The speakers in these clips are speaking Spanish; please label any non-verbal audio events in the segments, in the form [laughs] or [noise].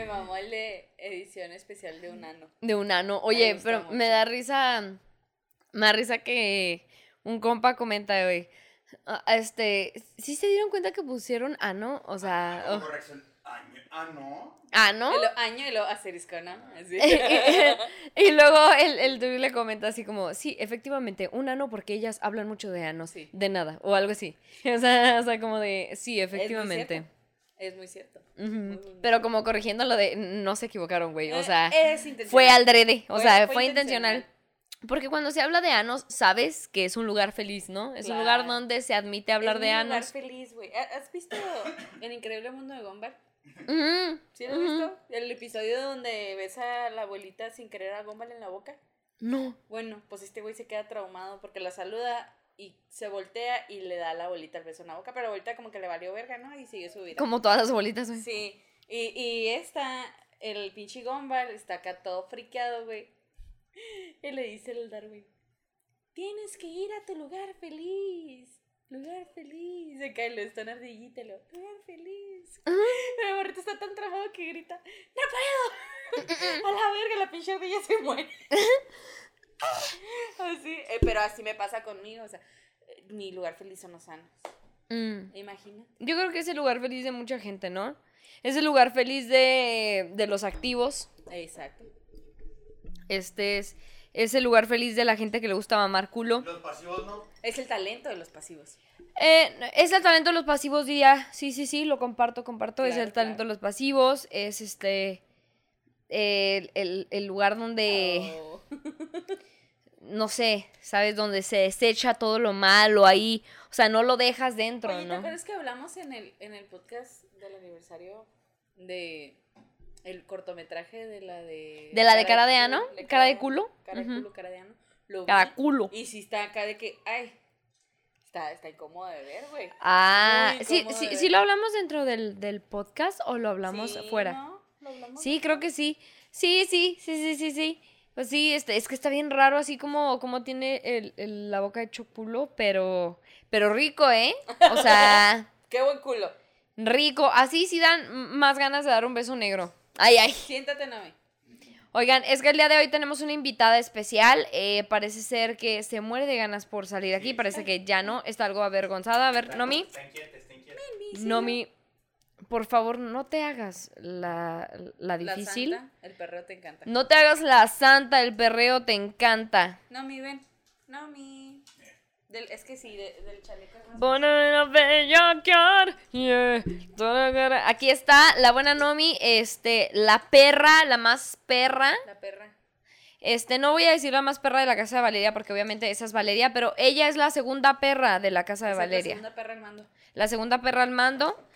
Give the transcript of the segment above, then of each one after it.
me mamó el de edición especial de un ano. De un ano. Oye, pero me da risa. Me da risa que un compa comenta hoy. "Ah, Este, ¿sí se dieron cuenta que pusieron ano? O sea, oh, corrección. Año- Ah, no. ano. Lo año y lo asterisco, ¿no? Así. [laughs] y luego el, el Dewey le comenta así como, sí, efectivamente, un ano porque ellas hablan mucho de anos, Sí. de nada, o algo así. [laughs] O sea, o sea, como de, sí, efectivamente. Es muy cierto. Ujú. muy, muy Pero como corrigiendo lo de, no se equivocaron, güey, o Eh, sea, es intencional. fue al drede, o Fue- sea, fue fue, intencional. Porque cuando se habla de anos, sabes que es un lugar feliz, ¿no? Es un lugar donde se admite hablar Es de mi lugar anos. feliz, güey. ¿Ha- ¿Has visto El Increíble Mundo de Gumball? ¿Sí lo has visto? El episodio donde ves a la abuelita sin querer a Gumball en la boca. No. Bueno, pues este güey se queda traumado porque la saluda y se voltea y le da la abuelita el beso en la boca, pero abuelita como que le valió verga, ¿no? Y sigue su vida. Como todas las bolitas, güey. Sí, y, y esta, el pinche Gumball está acá todo friqueado, güey. [laughs] Y le dice el Darwin, tienes que ir a tu lugar feliz. Lugar feliz. Se cae, lo está en ardillita, lo, lugar feliz. Pero [laughs] ahorita está tan tramado que grita, ¡No puedo! [laughs] A la verga, la pinche ardilla se muere. [laughs] así, eh, pero así me pasa conmigo, o sea, eh, mi lugar feliz son los sanos. Mm. Imagina. Yo creo que es el lugar feliz de mucha gente, ¿no? Es el lugar feliz de, de los activos. Exacto. Este es, es el lugar feliz de la gente que le gusta mamar culo. Los pasivos no. Es el talento de los pasivos. Eh, es el talento de los pasivos, diría. Sí, sí, sí, lo comparto, comparto. es el talento claro. de los pasivos. Es este. El, el- el lugar donde. Oh. [laughs] No sé, ¿sabes? Donde se desecha todo lo malo ahí. O sea, no lo dejas dentro, Oye, ¿te ¿no? acuerdas que hablamos en el, en el podcast del aniversario de el cortometraje de la de... De la de cara de ano, cara de culo? Cara de culo, cara de ano. Lo Cada vi, culo. Y si está acá de que, ay, está, está incómodo de ver, güey. Ah, sí, sí, sí lo hablamos dentro del, del podcast o lo hablamos Sí, fuera. ¿no? ¿Lo hablamos? Sí, creo que sí. Sí, sí, sí, sí, sí, sí. Pues sí, este, es que está bien raro así como, como tiene el, el- la boca hecho culo, pero, pero rico, ¿eh? O sea, [laughs] Qué buen culo. rico. Así sí dan más ganas de dar un beso negro. Ay, ay. Siéntate, Nami. Oigan, es que el día de hoy tenemos una invitada especial. eh, parece ser que se muere de ganas por salir aquí. Parece que ya no, está algo avergonzada. A ver, Nomi. Está inquieta, está inquieta. Nomi, por favor, no te hagas la, la La difícil. santa, el perreo te encanta. No te hagas la santa, el perreo te encanta. Nami, ven. Nami. Del, es que sí, de- del chaleco yeah. La. Aquí está la buena Nomi, este, la perra, la más perra. La perra. Este, no voy a decir la más perra de la casa de Valeria, porque obviamente esa es Valeria, pero ella es la segunda perra de la casa de es La Valeria. segunda perra al mando. La segunda perra al mando.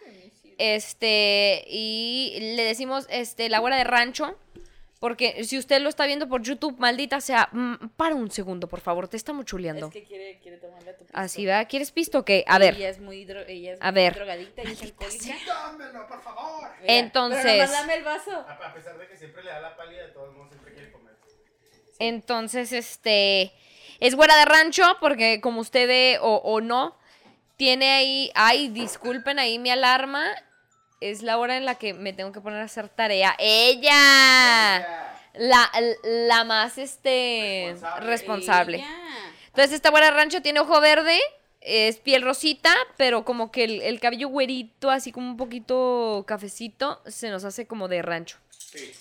Este, y le decimos, este, la güera de rancho. Porque si usted lo está viendo por YouTube, maldita sea, mm, para un segundo, por favor, te estamos chuleando. Es que quiere, quiere tomarle a tu pisto. Así, ¿verdad? ¿Quieres pisto o qué? A ver. Ella es muy, dro- ella es A muy ver. drogadicta y es alcohólica. Dámelo, por favor. Mira, Entonces- Pero nomás dame el vaso. A, a pesar de que siempre le da la pálida, de todos modos siempre quiere comer. Entonces, este, es güera de rancho, porque como usted ve o, o no, tiene ahí, ay, disculpen ahí mi alarma, es la hora en la que me tengo que poner a hacer tarea. ¡Ella! La, la más, este, Responsable. responsable. Ella. Entonces, esta güera de rancho tiene ojo verde, es piel rosita, pero como que el, el cabello güerito, así como un poquito cafecito, se nos hace como de rancho. Sí.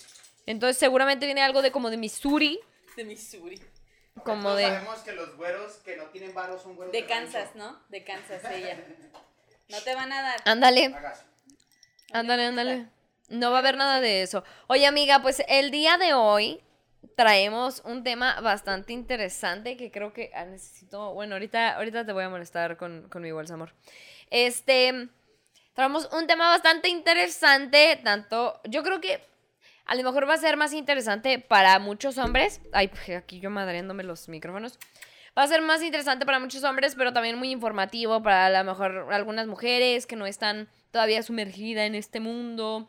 Entonces, seguramente viene algo de como de Missouri, De Missouri. como de... Sabemos que los güeros que no tienen varos son güeros De rancho. Kansas, ¿no? De Kansas, ella. No te van a dar. Ándale. Ándale, ándale. No va a haber nada de eso. Oye, amiga, pues el día de hoy traemos un tema bastante interesante que creo que ah, necesito. Bueno, ahorita, ahorita te voy a molestar con, con mi bolsa, amor. Este. Traemos un tema bastante interesante. Tanto. Yo creo que a lo mejor va a ser más interesante para muchos hombres. Ay, aquí yo madreándome los micrófonos. Va a ser más interesante para muchos hombres, pero también muy informativo para a lo mejor algunas mujeres que no están todavía sumergidas en este mundo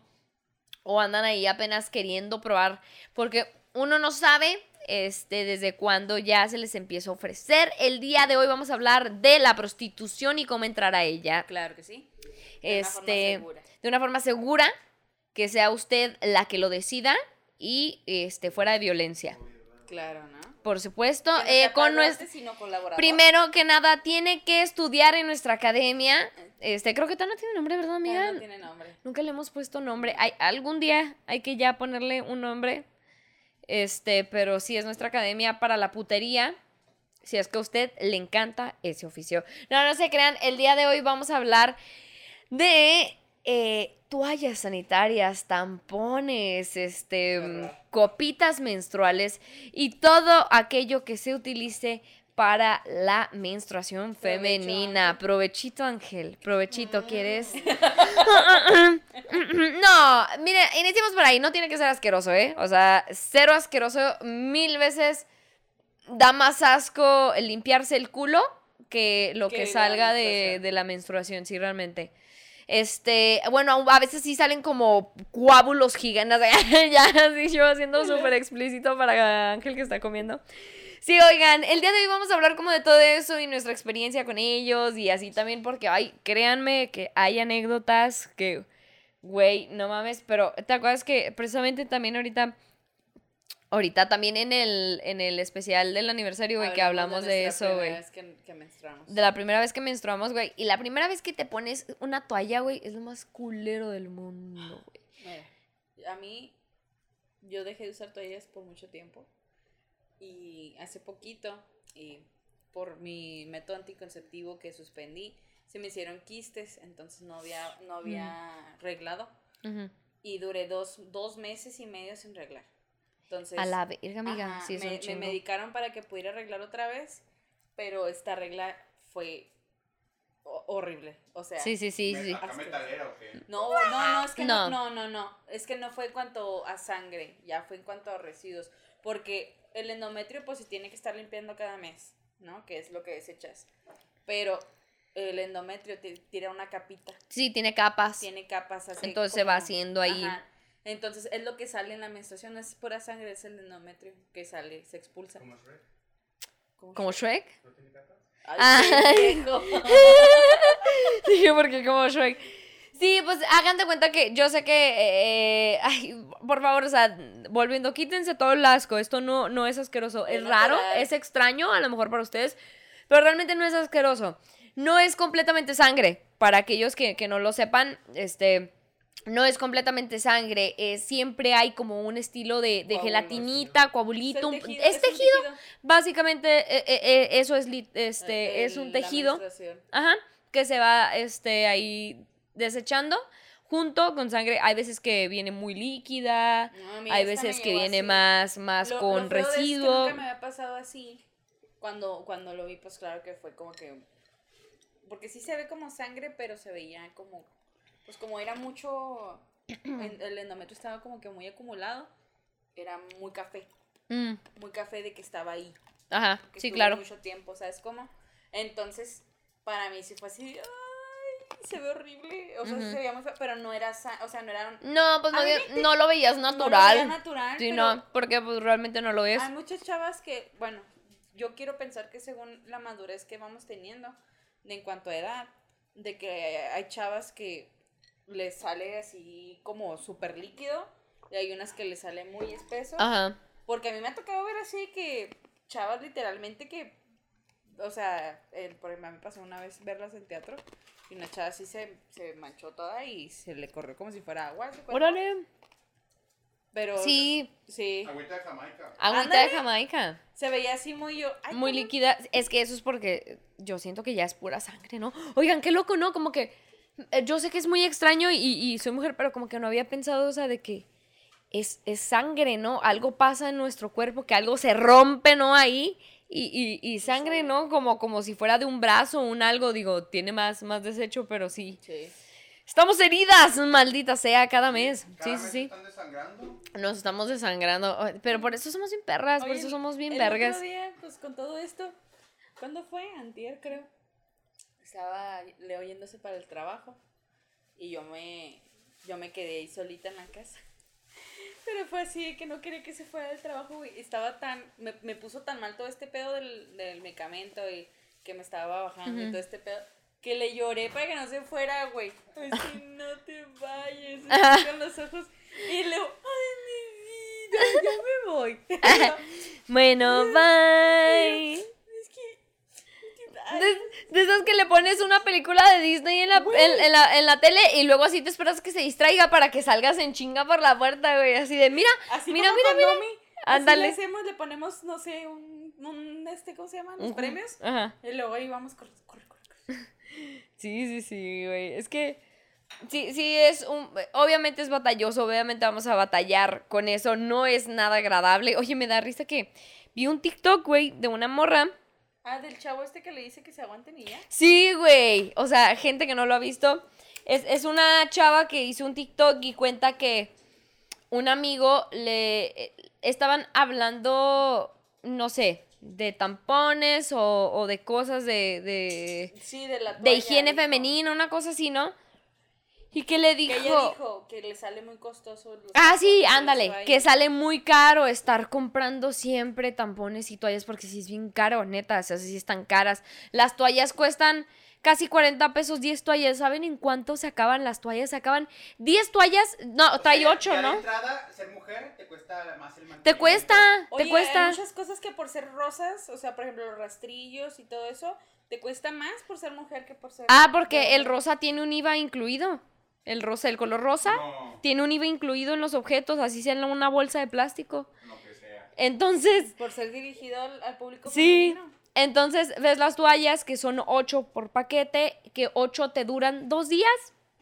o andan ahí apenas queriendo probar, porque uno no sabe este, desde cuándo ya se les empieza a ofrecer. El día de hoy vamos a hablar de la prostitución y cómo entrar a ella. Claro que sí. De una forma Este, segura. de una forma segura que sea usted la que lo decida y este fuera de violencia. Claro, ¿no? Por supuesto, eh, con colaborador. Primero que nada, tiene que estudiar en nuestra academia. Este, creo que todavía no tiene nombre, ¿verdad, amiga? no tiene nombre. Nunca le hemos puesto nombre. Hay, algún día hay que ya ponerle un nombre. Este, pero sí es nuestra academia para la putería. Si es que a usted le encanta ese oficio. No, no se crean. El día de hoy vamos a hablar de eh, toallas sanitarias, tampones, este, copitas menstruales y todo aquello que se utilice para la menstruación femenina. Provechito, Ángel. Provechito, ¿quieres? [laughs] [laughs] No, mire, iniciemos por ahí. No tiene que ser asqueroso, ¿eh? O sea, cero asqueroso. Mil veces da más asco limpiarse el culo que lo Que que, la salga de, de la menstruación, sí, realmente. Este, bueno, a veces sí salen como coágulos gigantes. [laughs] ya, así yo haciendo súper explícito para Ángel que está comiendo. Sí, oigan, el día de hoy vamos a hablar como de todo eso y nuestra experiencia con ellos y así también porque, ay, créanme que hay anécdotas que, güey, no mames, pero ¿te acuerdas que precisamente también ahorita, ahorita también en el, en el especial del aniversario, güey, que hablamos de, nuestra eso, primera güey? vez que, que menstruamos. De la primera vez que menstruamos, güey. Y la primera vez que te pones una toalla, güey, es lo más culero del mundo, güey. Mira, a mí, yo dejé de usar toallas por mucho tiempo. Y hace poquito, y por mi método anticonceptivo que suspendí, se me hicieron quistes, entonces no había, no había reglado. Ujú. Y duré dos, dos meses y medio sin reglar. Entonces, A la verga, amiga. ajá, sí, es me, un me chingo. medicaron para que pudiera arreglar otra vez, pero esta regla fue ho- horrible. O sea, Sí, sí, sí, Me- sí. ¿Acá metalera o qué? no, no, no, es que no. No. no, no, es que no fue en cuanto a sangre, ya fue en cuanto a residuos, porque el endometrio pues se tiene que estar limpiando cada mes, ¿no? Que es lo que desechas. Pero el endometrio te tira una capita, Sí, tiene capas. tiene capas así. Entonces se va haciendo ahí. Ajá. Entonces es lo que sale en la menstruación, es pura sangre, es el endometrio que sale, se expulsa. ¿Cómo es Shrek? ¿Cómo ¿Como Shrek? ¿No tiene capas? Ay, Ay. pendejo. [laughs] Dije, porque como Shrek. Sí, pues hagan de cuenta que yo sé que. eh, ay, por favor, o sea, volviendo, quítense todo el asco. Esto no, no es asqueroso. Es Es raro, natural. es extraño, a lo mejor para ustedes, pero realmente no es asqueroso. No es completamente sangre. Para aquellos que, que no lo sepan, este. No es completamente sangre, eh, siempre hay como un estilo de, gelatinita, coabulito. Es tejido, es un tejido, básicamente eh, eh, eh, eso es, lit- este, es un tejido. Ajá, que se va este, ahí desechando junto con sangre. Hay veces que viene muy líquida, No, hay veces que viene así. más, más Lo- con lo de es que residuo. nunca me había pasado así. Cuando, cuando lo vi, pues claro que fue como que. Porque sí se ve como sangre, pero se veía como. Pues como era mucho. [clears throat] el endometrio estaba como que muy acumulado. Era muy café. Mm, Muy café de que estaba ahí. ajá, que sí, claro. mucho tiempo, ¿sabes cómo? Entonces, para mí sí fue así. Ay, se ve horrible. O sea, se veía muy feo, pero no era. O sea, no era. un- No, pues no, no lo veías no lo natural. veía natural. sí, pero- no, porque pues realmente no lo ves. Hay muchas chavas que, bueno, yo quiero pensar que según la madurez que vamos teniendo de en cuanto a edad, de que hay chavas que les sale así como súper líquido y hay unas que les sale muy espeso. Ajá. Porque a mí me ha tocado ver así que chavas literalmente que, o sea, el, por ejemplo, me pasó una vez verlas en teatro y una chava así se, se manchó toda y se le corrió como si fuera agua. Órale. Pero Sí, sí, Agüita de Jamaica. agüita Ándale. de Jamaica. se veía así muy yo. ay, muy líquida. Es que eso es porque yo siento que ya es pura sangre, ¿no? Oigan, qué loco, ¿no? Como que yo sé que es muy extraño y, y soy mujer, pero como que no había pensado, o sea, de que es, es sangre, ¿no? Algo pasa en nuestro cuerpo, que algo se rompe, ¿no? Ahí. Y, y, y sangre, ¿no? Como, como si fuera de un brazo o un algo, digo, tiene más, más desecho, pero sí. Sí. Estamos heridas, maldita sea, cada mes. Cada Sí, sí, mes sí. están desangrando. Nos estamos desangrando. Pero por eso somos bien perras, por eso somos bien el vergas. Otro día, pues con todo esto, ¿cuándo fue? Antier, creo. Estaba le oyéndose para el trabajo y yo me, yo me quedé ahí solita en la casa. [laughs] Pero fue así que no quería que se fuera del trabajo, güey. Estaba tan, me, me puso tan mal todo este pedo del, del medicamento y que me estaba bajando y todo este pedo. que le lloré para que no se fuera, güey. Así, [laughs] no te vayas, [laughs] con los ojos. Y luego, ay, mi vida, ya me voy. Bueno, bye. De, de esas que le pones una película de Disney en la, en, en la, en la tele y luego así te esperas que se distraiga para que salgas en chinga por la puerta, güey. Así de, mira, así mira, como mira, con mira. Domi, así Ándale. le hacemos, le ponemos, no sé, un, un este, ¿cómo se llaman? Los premios. Ajá. Y luego ahí vamos, corre, corre, corre. corre. Sí, sí, sí, güey. Es que sí, sí es un... Obviamente es batalloso, obviamente vamos a batallar con eso. No es nada agradable. Oye, me da risa que vi un TikTok, güey, de una morra. Ah, del chavo este que le dice que se aguanten y ya. Sí, güey. O sea, gente que no lo ha visto. Es, es una chava que hizo un TikTok y cuenta que un amigo le... eh, Estaban hablando, no sé, de tampones o, o de cosas de... de Sí, de la de higiene femenina, una cosa así, ¿no? Y que le Que dijo... ella dijo que le sale muy costoso. los Ah, sí, ándale, que sale muy caro estar comprando siempre tampones y toallas porque sí es bien caro, neta, o sea, sí están caras. Las toallas cuestan casi 40 pesos, 10 toallas, ¿saben en cuánto se acaban las toallas? Se acaban 10 toallas, no, O trae sea, 8, ya de ¿no? entrada, ser mujer te cuesta más el Te cuesta, Oye, te cuesta. hay muchas cosas que por ser rosas, o sea, por ejemplo, los rastrillos y todo eso, te cuesta más por ser mujer que por ser. Ah, porque el rosa tiene un IVA incluido. El rosa, el color rosa, No, tiene un IVA incluido en los objetos, así sea en una bolsa de plástico. no que sea. Entonces, Por ser dirigido al, al público Sí. femenino. Entonces, ves las toallas que son 8 por paquete, que 8 te duran dos días,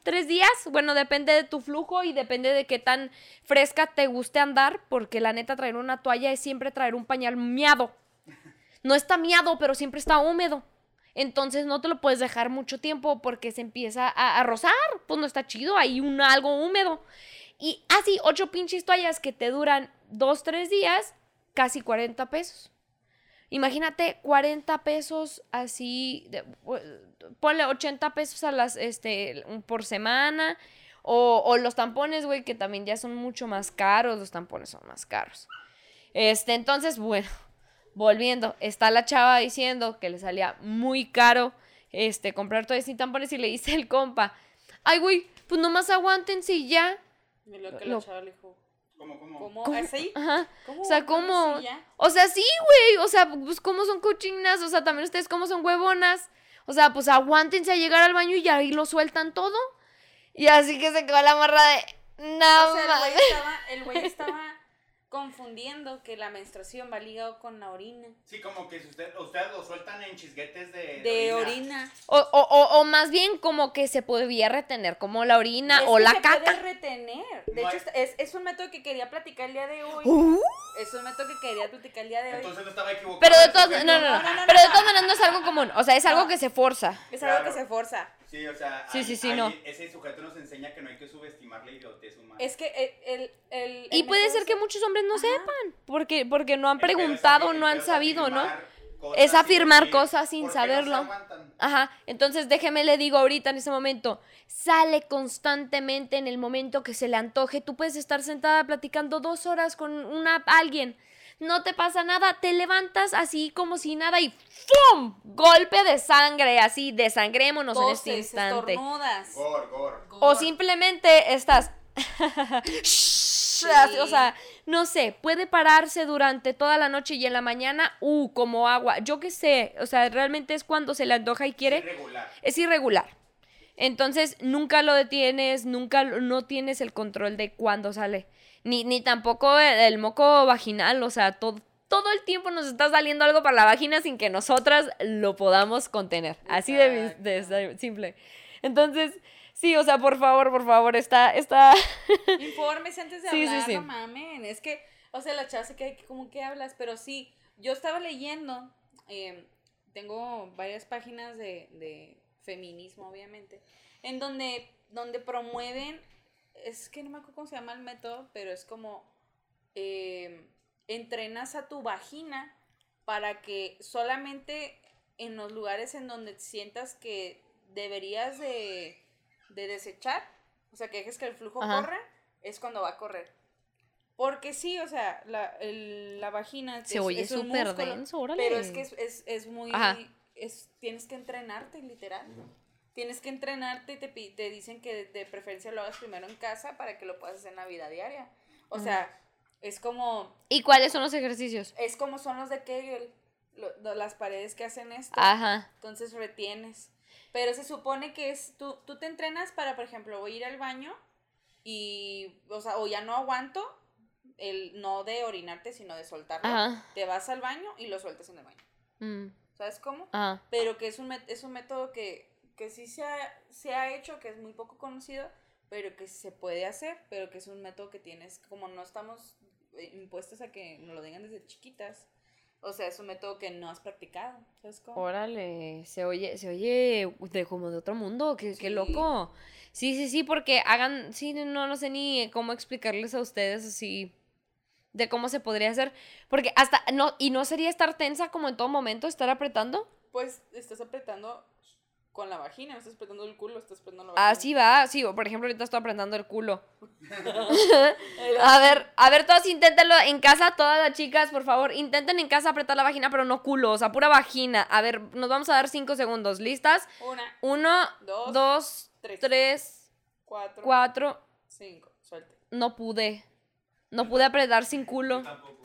tres días. Bueno, depende de tu flujo y depende de qué tan fresca te guste andar, porque la neta traer una toalla es siempre traer un pañal miado. No está miado, pero siempre está húmedo. Entonces no te lo puedes dejar mucho tiempo porque se empieza a, rozar. Pues no está chido, hay un algo húmedo. Y así, ocho pinches toallas que te duran dos, tres días, casi 40 pesos. Imagínate 40 pesos así, de- ponle 80 pesos a las, este, por semana. O, o los tampones, güey, que también ya son mucho más caros. Los tampones son más caros. Este, entonces, bueno, volviendo, está la chava diciendo que le salía muy caro, este, comprar toallas y tampones y le dice el compa, ay, güey, pues nomás aguántense y ya. Y lo que Lo- la chava le dijo, ¿Cómo, cómo? ¿cómo? ¿Cómo? ¿Así? Ajá. ¿Cómo? O sea, ¿cómo? O sea, sí, güey. O sea, pues cómo son cochinas. O sea, también ustedes cómo son huevonas. O sea, pues aguántense a llegar al baño y ahí lo sueltan todo. Y así que se quedó la morra de. No, O sea, el mames". güey estaba, el güey estaba confundiendo que la menstruación va ligado con la orina. Sí, como que si usted, ustedes lo sueltan en chisguetes de, De orina. O, o, o, o más bien como que se podía retener, como la orina Es o que la se caca. puede retener. De No hecho, hay- es, es un método que quería platicar el día de hoy. Uh, Es un método que quería platicar el día de hoy. Entonces no estaba equivocado. pero de todas no, no, no, No, no, no, Pero de no. todas maneras no es algo común. O sea, es algo No. que se forza. es algo Claro. que se forza. Sí, o sea, Sí, ahí- sí, sí, ahí no. ese sujeto nos enseña que no hay que subestimar la idiotez humana. Es que el. el, el- Y el puede ser que muchos hombres no Ajá. sepan, porque, porque no han preguntado, no han sabido, ¿no? Es afirmar cosas sin ¿por qué no se saberlo. Ajá, entonces déjeme le digo ahorita en ese momento, sale constantemente en el momento que se le antoje, tú puedes estar sentada platicando dos horas con una alguien, no te pasa nada, te levantas así como si nada y ¡fum! Golpe de sangre, así, desangrémonos en este instante. estornudas. Gor, gor. O Gor. simplemente estás. [laughs] O sea, no sé, puede pararse durante toda la noche y en la mañana, uh, como agua. Yo qué sé, o sea, realmente es cuando se le antoja y quiere. Irregular. Es irregular. Entonces, nunca lo detienes, nunca lo- no tienes el control de cuándo sale. Ni, ni tampoco el, el moco vaginal, o sea, todo, todo el tiempo nos está saliendo algo para la vagina sin que nosotras lo podamos contener. Así de, de- de simple. Entonces, sí, o sea, por favor, por favor, está, está... [laughs] Infórmese antes de Sí, sí, hablar, sí. no mamen. Es que, o sea, la chava se queda como que hablas, pero sí, yo estaba leyendo, eh, tengo varias páginas de, de feminismo, obviamente, en donde, donde promueven, es que no me acuerdo cómo se llama el método, pero es como eh, entrenas a tu vagina para que solamente en los lugares en donde sientas que deberías de, de desechar, o sea, que dejes que el flujo Ajá. corra, es cuando va a correr. Porque sí, o sea, la, el- la vagina Se es- oye súper denso, órale. pero es que es, es, es muy... Ajá. Es, tienes que entrenarte, literal. Tienes que entrenarte y te, te dicen que de preferencia lo hagas primero en casa para que lo puedas hacer en la vida diaria. O sea, es como, ¿Y cuáles son los ejercicios? es como son los de Kegel, lo- las paredes que hacen esto. Ajá. Entonces retienes. Pero se supone que es, tú, tú te entrenas para, por ejemplo, voy a ir al baño y, o sea, o ya no aguanto, el no de orinarte, sino de soltarlo. Ajá. Te vas al baño y lo sueltas en el baño. Mm, ¿Sabes cómo? Ajá. Pero que es un, es un método que, que sí se ha, se ha hecho, que es muy poco conocido, pero que se puede hacer, pero que es un método que tienes, como no estamos eh, impuestos a que nos lo digan desde chiquitas, o sea, es un método que no has practicado, ¿sabes cómo? Órale, se oye, se oye de como de otro mundo, qué, qué loco. Sí, sí, sí, porque hagan, sí, no, no sé ni cómo explicarles a ustedes así de cómo se podría hacer, porque hasta, no, y no sería estar tensa como en todo momento, estar apretando. Pues estás apretando con la vagina, no estás apretando el culo, estás apretando la vagina. Así va, sí, o por ejemplo ahorita estoy apretando el culo. [laughs] a ver, a ver, todos inténtenlo en casa, todas las chicas, por favor, intenten en casa apretar la vagina, pero no culo, o sea, pura vagina. A ver, nos vamos a dar cinco segundos, ¿listas? Una, Uno, Dos, dos, tres. tres, cuatro, cuatro. cinco, suelte. No pude. No pude apretar sin culo. tampoco.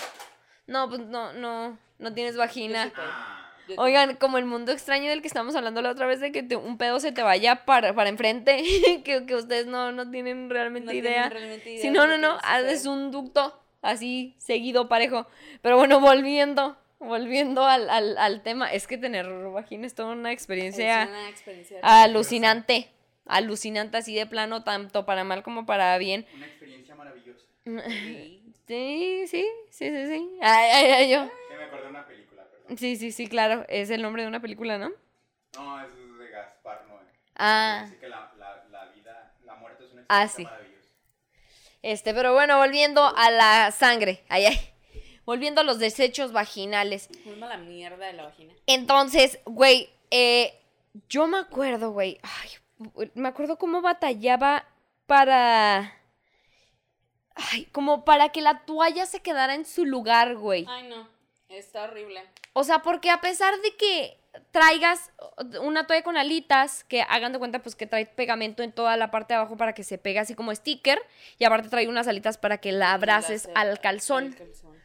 No, pues no, no, no tienes vagina. Yo sí puedo. Ah, Yo. Oigan, como el mundo extraño del que estamos hablando la otra vez de que te- un pedo se te vaya para, para enfrente, [laughs] que, que ustedes no, no tienen realmente No tienen idea. realmente idea Si no, no, no, haces un ducto así, seguido, parejo. Pero bueno, [laughs] volviendo, volviendo al, al, al tema, es que tener vagina es toda una experiencia Es una experiencia. alucinante. Alucinante así de plano, tanto para mal como para bien. una experiencia maravillosa. [laughs] Sí. Sí, sí, sí, sí. Ay, ay, ay, yo. Que me acordé una película. Sí, sí, sí, claro. Es el nombre de una película, ¿no? No, es de Gaspar Noé. Ah. Dice que la, la, la vida, la muerte es una Ah, experiencia sí. maravillosa. Este, pero bueno, volviendo a la sangre. Ay, ay. Volviendo a los desechos vaginales. Muy mala mierda de la vagina. Entonces, güey, eh, yo me acuerdo, güey. Ay, me acuerdo cómo batallaba para. Ay, como para que la toalla se quedara en su lugar, güey. Ay, no. Está horrible. O sea, porque a pesar de que traigas una toalla con alitas, que hagan de cuenta pues que trae pegamento en toda la parte de abajo para que se pegue así como sticker, y aparte trae unas alitas para que la abraces La- al calzón. al calzón.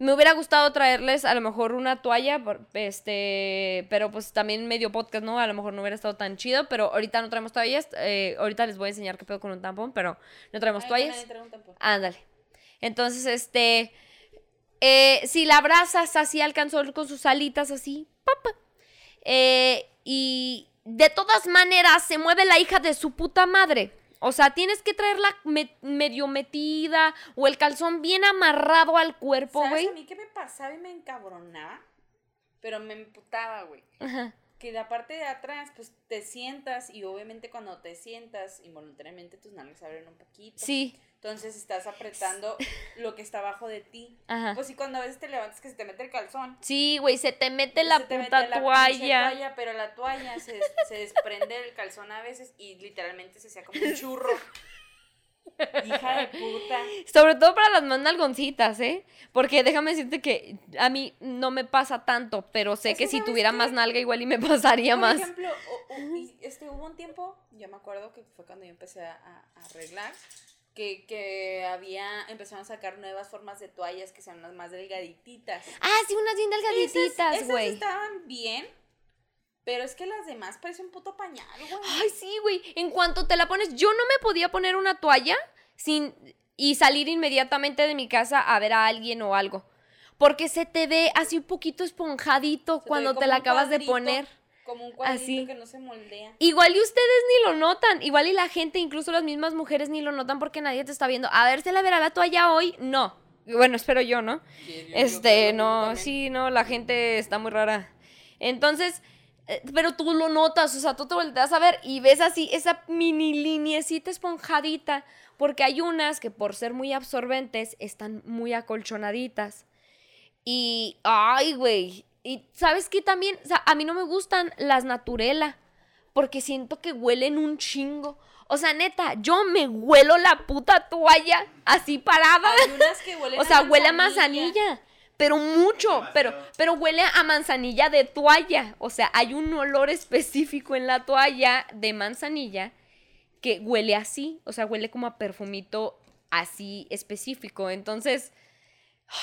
Me hubiera gustado traerles a lo mejor una toalla, este, pero pues también medio podcast, ¿no? A lo mejor no hubiera estado tan chido, pero ahorita no traemos toallas. eh, ahorita les voy a enseñar qué pedo con un tampón, pero no traemos Ay, toallas. Ándale. Entonces, este. Eh, si la abrazas así, alcanzó con sus alitas así. Papa. eh, y de todas maneras se mueve la hija de su puta madre. O sea, tienes que traerla me- medio metida o el calzón bien amarrado al cuerpo, ¿Sabes güey. a mí qué me pasaba y me encabronaba? Pero me emputaba, güey. Que la parte de atrás, pues te sientas y obviamente cuando te sientas, involuntariamente tus nalgas abren un poquito. Sí. Entonces estás apretando [laughs] lo que está abajo de ti. Ajá. Pues sí, cuando a veces te levantas que se te mete el calzón. Sí, güey, se te mete la se te mete puta la toalla. toalla, Pero la toalla se, [laughs] se desprende del calzón a veces y literalmente se hacía como un churro. [laughs] Hija de puta. Sobre todo para las más nalgoncitas, ¿eh? Porque déjame decirte que a mí no me pasa tanto, pero sé que si ¿sabes tuviera qué? más nalga igual y me pasaría Por más. ejemplo, o- este, hubo un tiempo, yo me acuerdo que fue cuando yo empecé a, a arreglar, que, que había, empezaron a sacar nuevas formas de toallas que sean unas más delgadititas. Ah, sí, unas bien esas güey. estaban bien, pero es que las demás parecen un puto pañal, güey. Ay, sí, güey. En cuanto te la pones, yo no me podía poner una toalla sin y salir inmediatamente de mi casa a ver a alguien o algo. Porque se te ve así un poquito esponjadito Se cuando te la acabas de poner. Como un cuadrito así. que no se moldea. Igual y ustedes ni lo notan, igual y la gente, incluso las mismas mujeres ni lo notan porque nadie te está viendo. A ver, ¿se la verá la toalla hoy? No. Bueno, espero yo, ¿no? Este, no, sí, no, la gente está muy rara. Entonces, eh, pero tú lo notas, o sea, tú te volteas a ver y ves así esa mini lineecita esponjadita, porque hay unas que por ser muy absorbentes están muy acolchonaditas. Y, ay, güey, y sabes qué también, o sea, a mí no me gustan las naturela, porque siento que huelen un chingo. O sea, neta, yo me huelo la puta toalla así parada. Hay unas que huelen [laughs] O sea, huele a manzanilla. pero mucho, pero, pero huele a manzanilla de toalla. O sea, hay un olor específico en la toalla de manzanilla que huele así. O sea, huele como a perfumito así específico. Entonces,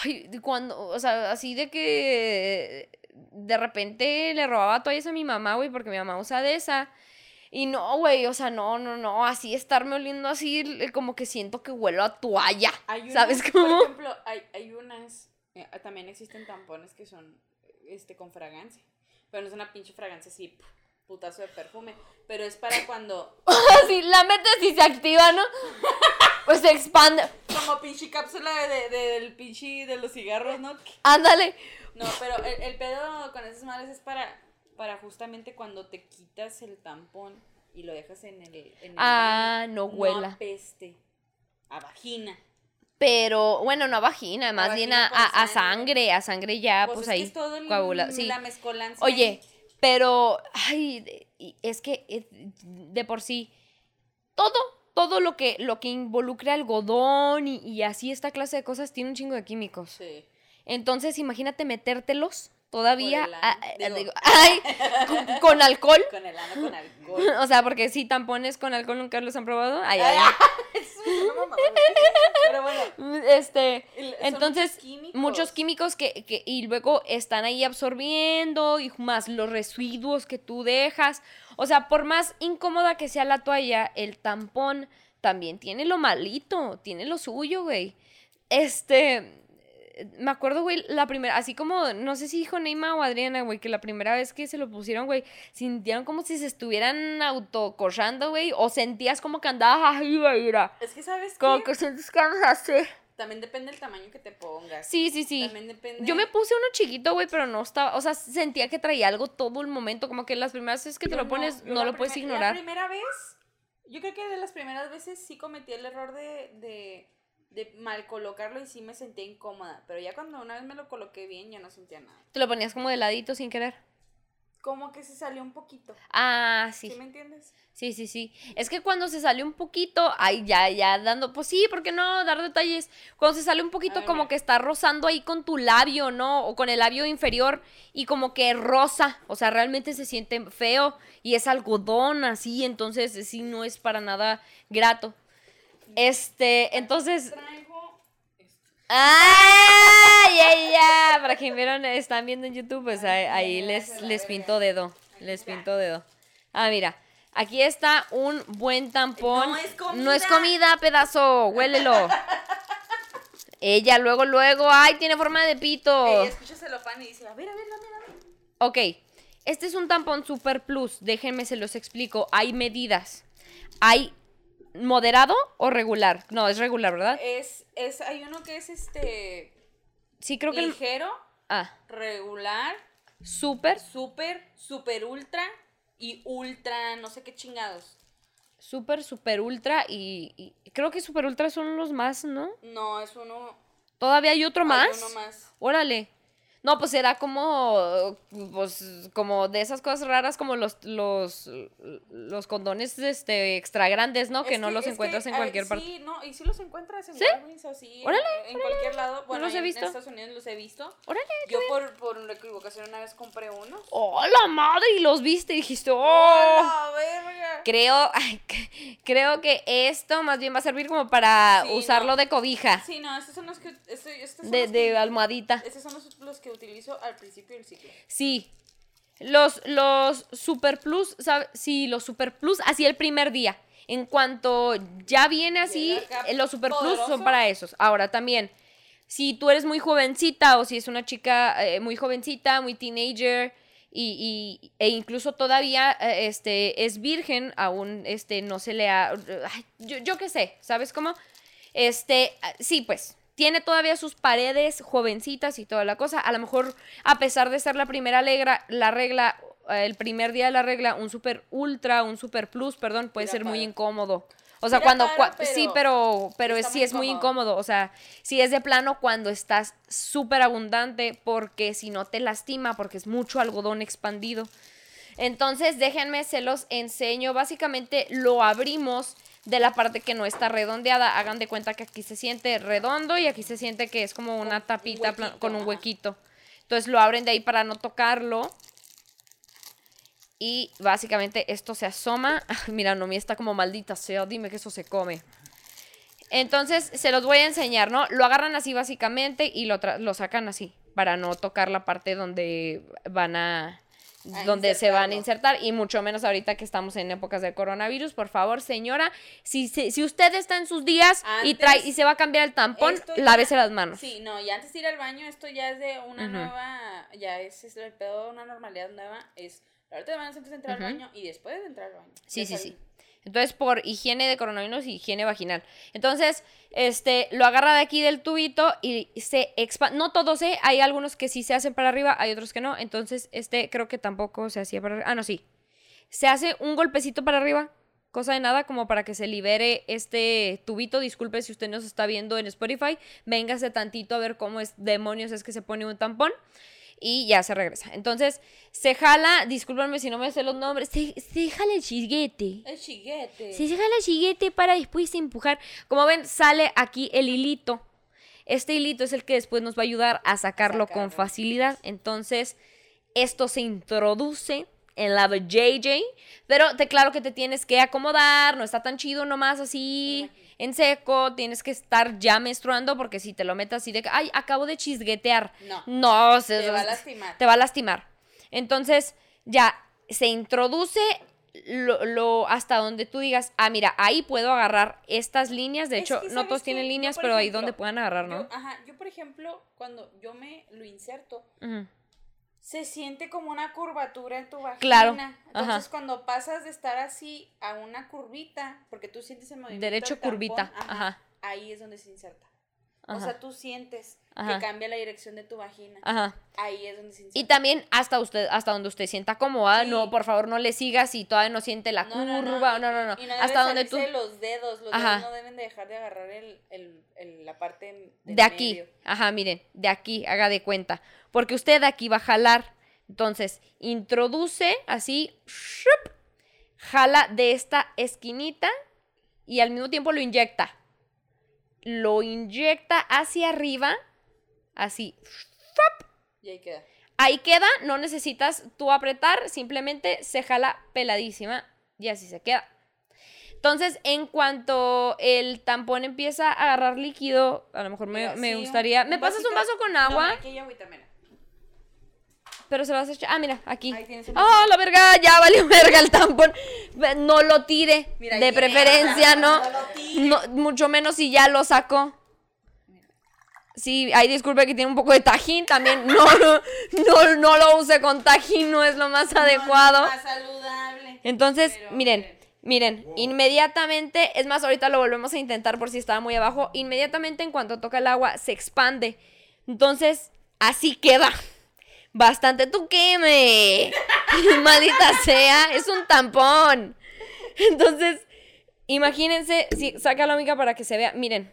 ay, cuando, o sea, así de que de repente le robaba toallas a mi mamá, güey, porque mi mamá usa de esa. Y no, güey, o sea, no, no, no, así estarme oliendo así, eh, como que siento que huelo a toalla. Hay unas, ¿Sabes Por cómo? ejemplo, hay, hay unas. eh, también existen tampones que son este con fragancia. Pero no es una pinche fragancia así, putazo de perfume. Pero es para cuando. [laughs] Así la metes y se activa, ¿no? [laughs] Pues se expande. Como pinche cápsula de, de- de- del pinche de los cigarros, ¿no? Ándale. No, pero el, el pedo con esas madres es para, para justamente cuando te quitas el tampón y lo dejas en el. En el Ah, baño, no huela. apeste. A vagina. Pero, bueno, no a vagina, más bien a, con a- a sangre. sangre, a sangre ya, pues, es ahí. que es todo el- coagula- sí. la mezcolancia. Oye, pero, ay, es que eh, de por sí, todo, todo lo que, lo que involucre algodón y, y así esta clase de cosas tiene un chingo de químicos. Sí. Entonces, imagínate metértelos todavía, Por el ano, a- a- digo. digo, ay, con, con alcohol. Con el ano con alcohol. [laughs] O sea, porque si tampones con alcohol nunca los han probado. Ay, Ay, ay. [laughs] Pero bueno. Este, el- entonces, muchos químicos. muchos químicos que, que- y luego están ahí absorbiendo y más los residuos que tú dejas. O sea, por más incómoda que sea la toalla, el tampón también tiene lo malito, tiene lo suyo, güey. Este, me acuerdo, güey, la primera, así como, no sé si dijo Neima o Adriana, güey, que la primera vez que se lo pusieron, güey, sintieron como si se estuvieran autocochando, güey, o sentías como que andabas güey, mira. Es que, ¿sabes Como qué? que sientes que andas así. También depende del tamaño que te pongas. Sí, sí, sí. También depende. Yo me puse uno chiquito, güey, pero no estaba, o sea, sentía que traía algo todo el momento, como que las primeras veces que te Yo lo pones no lo puedes ignorar. La primera vez, yo creo que de las primeras veces sí cometí el error de, de, de mal colocarlo y sí me sentía incómoda. Pero ya cuando una vez me lo coloqué bien, ya no sentía nada. Te lo ponías como de ladito sin querer. Como que se salió un poquito. Ah, ¿Sí, sí. me entiendes? Sí, sí, sí. Es que cuando se sale un poquito, ay, ya, ya dando, pues sí, ¿por qué no dar detalles? Cuando se sale un poquito como que está rozando ahí con tu labio, ¿no? O con el labio inferior y como que rosa, o sea, realmente se siente feo y es algodón así, entonces sí no es para nada grato. Este, entonces. ¡Ay, ay, ya! Para quien vieron, están viendo en YouTube, pues ahí, ahí les, les pinto dedo. Les pinto dedo. Ah, mira. Aquí está un buen tampón. No es comida. No es comida, pedazo. Huélelo. Ella luego, luego. ¡Ay, tiene forma de pito! Ella escucha celofán y dice, a ver, a ver, dame, dame. Ok. Este es un tampón Super Plus. Déjenme se los explico. Hay medidas. Hay moderado o regular. No, es regular, ¿verdad? Es, es, hay uno que es este Sí, creo que el. ligero, Ah, regular, super. super, super ultra y ultra, no sé qué chingados. Super, super ultra y, y creo que super ultra son los más, ¿no? No, es uno. ¿Todavía hay otro hay más? uno más. Órale. No, pues será como, pues, como de esas cosas raras como los, los, los condones, este, extra grandes, ¿no? Que Es no los es encuentras que, en cualquier parte. Sí, no, y sí los encuentras en ¿Sí? Walgreens, así, Órale, en, en cualquier lado. Bueno, los he visto. En Estados Unidos los he visto. Órale, Yo por, por una equivocación una vez compré uno. ¡Oh, la madre! Y los viste y dijiste, ¡oh! ¡Oh, la verga! Creo, [laughs] ay, que- creo que esto más bien va a servir como para Sí, usarlo no. de cobija, Sí, no, estos son los que. este- estos son de, los de que- almohadita. Estos son los, los que utilizo al principio del ciclo. Sí. Los, los Super Plus, ¿sabe? Sí, los Super Plus, así el primer día. En cuanto ya viene así, eh, los Super Plus son para esos. Ahora también, si tú eres muy jovencita o si es una chica eh, muy jovencita, muy teenager y, y- e incluso todavía eh, este, es virgen, aún este, no se le ha... ay, yo, yo qué sé, ¿sabes cómo? Este, ah, sí, pues, tiene todavía sus paredes jovencitas y toda la cosa. A lo mejor, a pesar de ser la primera legra- la regla, eh, el primer día de la regla, un super ultra, un super plus, perdón, puede ser muy incómodo. O sea, cuando, cua- sí, pero pero, pero es, sí es muy incómodo. incómodo. O sea, sí es de plano cuando estás súper abundante, porque si no te lastima, porque es mucho algodón expandido. Entonces, déjenme, se los enseño. Básicamente lo abrimos de la parte que no está redondeada. Hagan de cuenta que aquí se siente redondo y aquí se siente que es como una un tapita con un huequito. Entonces lo abren de ahí para no tocarlo. Y básicamente esto se asoma. [laughs] Mira, Nomi está como maldita sea, dime que eso se come. Entonces se los voy a enseñar, ¿no? Lo agarran así básicamente y lo, lo sacan así para no tocar la parte donde van a... A donde se van a insertar y mucho menos ahorita que estamos en épocas de coronavirus. Por favor, señora, si, se- si usted está en sus días y, trae, y se va a cambiar el tampón, ya- lávese las manos. Sí, no, y antes de ir al baño, esto ya es de una nueva, ya es, es el pedo de una normalidad nueva, es lavarte las manos antes de entrar Ujú. al baño y después de entrar al baño. Sí, sí, sí. Entonces, por higiene de coronavirus y higiene vaginal. Entonces, este, lo agarra de aquí del tubito y se expande. No todos, ¿eh? Hay algunos que sí se hacen para arriba, hay otros que no. Entonces, este creo que tampoco se hacía para arriba. Ah, no, sí. Se hace un golpecito para arriba, cosa de nada, como para que se libere este tubito. Disculpe si usted nos está viendo en Spotify. Véngase tantito a ver cómo es demonios es que se pone un tampón. Y ya se regresa. Entonces, se jala, discúlpenme si no me sé los nombres, se, se jala el chisguete. El chiguete. Se jala el chiguete para después empujar. Como ven, sale aquí el hilito. Este hilito es el que después nos va a ayudar a sacarlo con facilidad. Entonces, esto se introduce en la JJ, pero te claro que te tienes que acomodar, no está tan chido nomás así en seco, tienes que estar ya menstruando porque si te lo metes así de que, ay, acabo de chisguetear. No. No, se, Te va a lastimar. Te va a lastimar. Entonces, ya se introduce lo, lo- hasta donde tú digas, ah, mira, ahí puedo agarrar estas líneas. De hecho, no ¿sabes todos tienen líneas, pero ahí donde puedan agarrar, ¿no? Yo, ajá, yo por ejemplo, cuando yo me lo inserto. Se siente como una curvatura en tu vagina. Claro, Entonces, ajá. cuando pasas de estar así a una curvita, porque tú sientes el movimiento. Derecho tampón, curvita, ajá. Ahí es donde se inserta. O Ajá. sea, tú sientes Ajá. que cambia la dirección de tu vagina. Ajá. Ahí es donde se. Y también hasta usted, hasta donde usted sienta cómoda, Sí. no, por favor, no le siga si todavía no siente la No, no, no, curva, y- no, no, no, y no hasta donde tú, los dedos, los Ajá. dedos no deben de dejar de agarrar el, el, el- la parte del de aquí, medio. ajá, miren, de aquí, haga de cuenta, porque usted aquí va a jalar, entonces, introduce así, ¡shup! jala de esta esquinita y al mismo tiempo lo inyecta, lo inyecta hacia arriba, así, Y ahí queda. Ahí queda, no necesitas tú apretar, simplemente se jala peladísima y así se queda. Entonces, en cuanto el tampón empieza a agarrar líquido, a lo mejor me, me gustaría... ¿Me pasas un vaso con No, agua? aquí hay agüita, mira. Pero se lo vas a echar... Ah, mira, aquí. Ahí tienes un ¡Ah, la verga! Ya valió verga el tampón. No lo tire, Mira, de ahí tiene. preferencia, ¿no? [laughs] No lo tire. No, mucho menos si ya lo sacó. Sí, ahí disculpe que tiene un poco de tajín también. [laughs] No, no, no, no lo use con tajín, no es lo más adecuado. Más saludable. Entonces, Pero, miren, miren, inmediatamente, es más, ahorita lo volvemos a intentar por si estaba muy abajo, inmediatamente en cuanto toca el agua se expande. Entonces, así queda. Bastante tú queme. [laughs] Maldita sea, es un tampón. Entonces, imagínense, si saca la mica para que se vea, miren.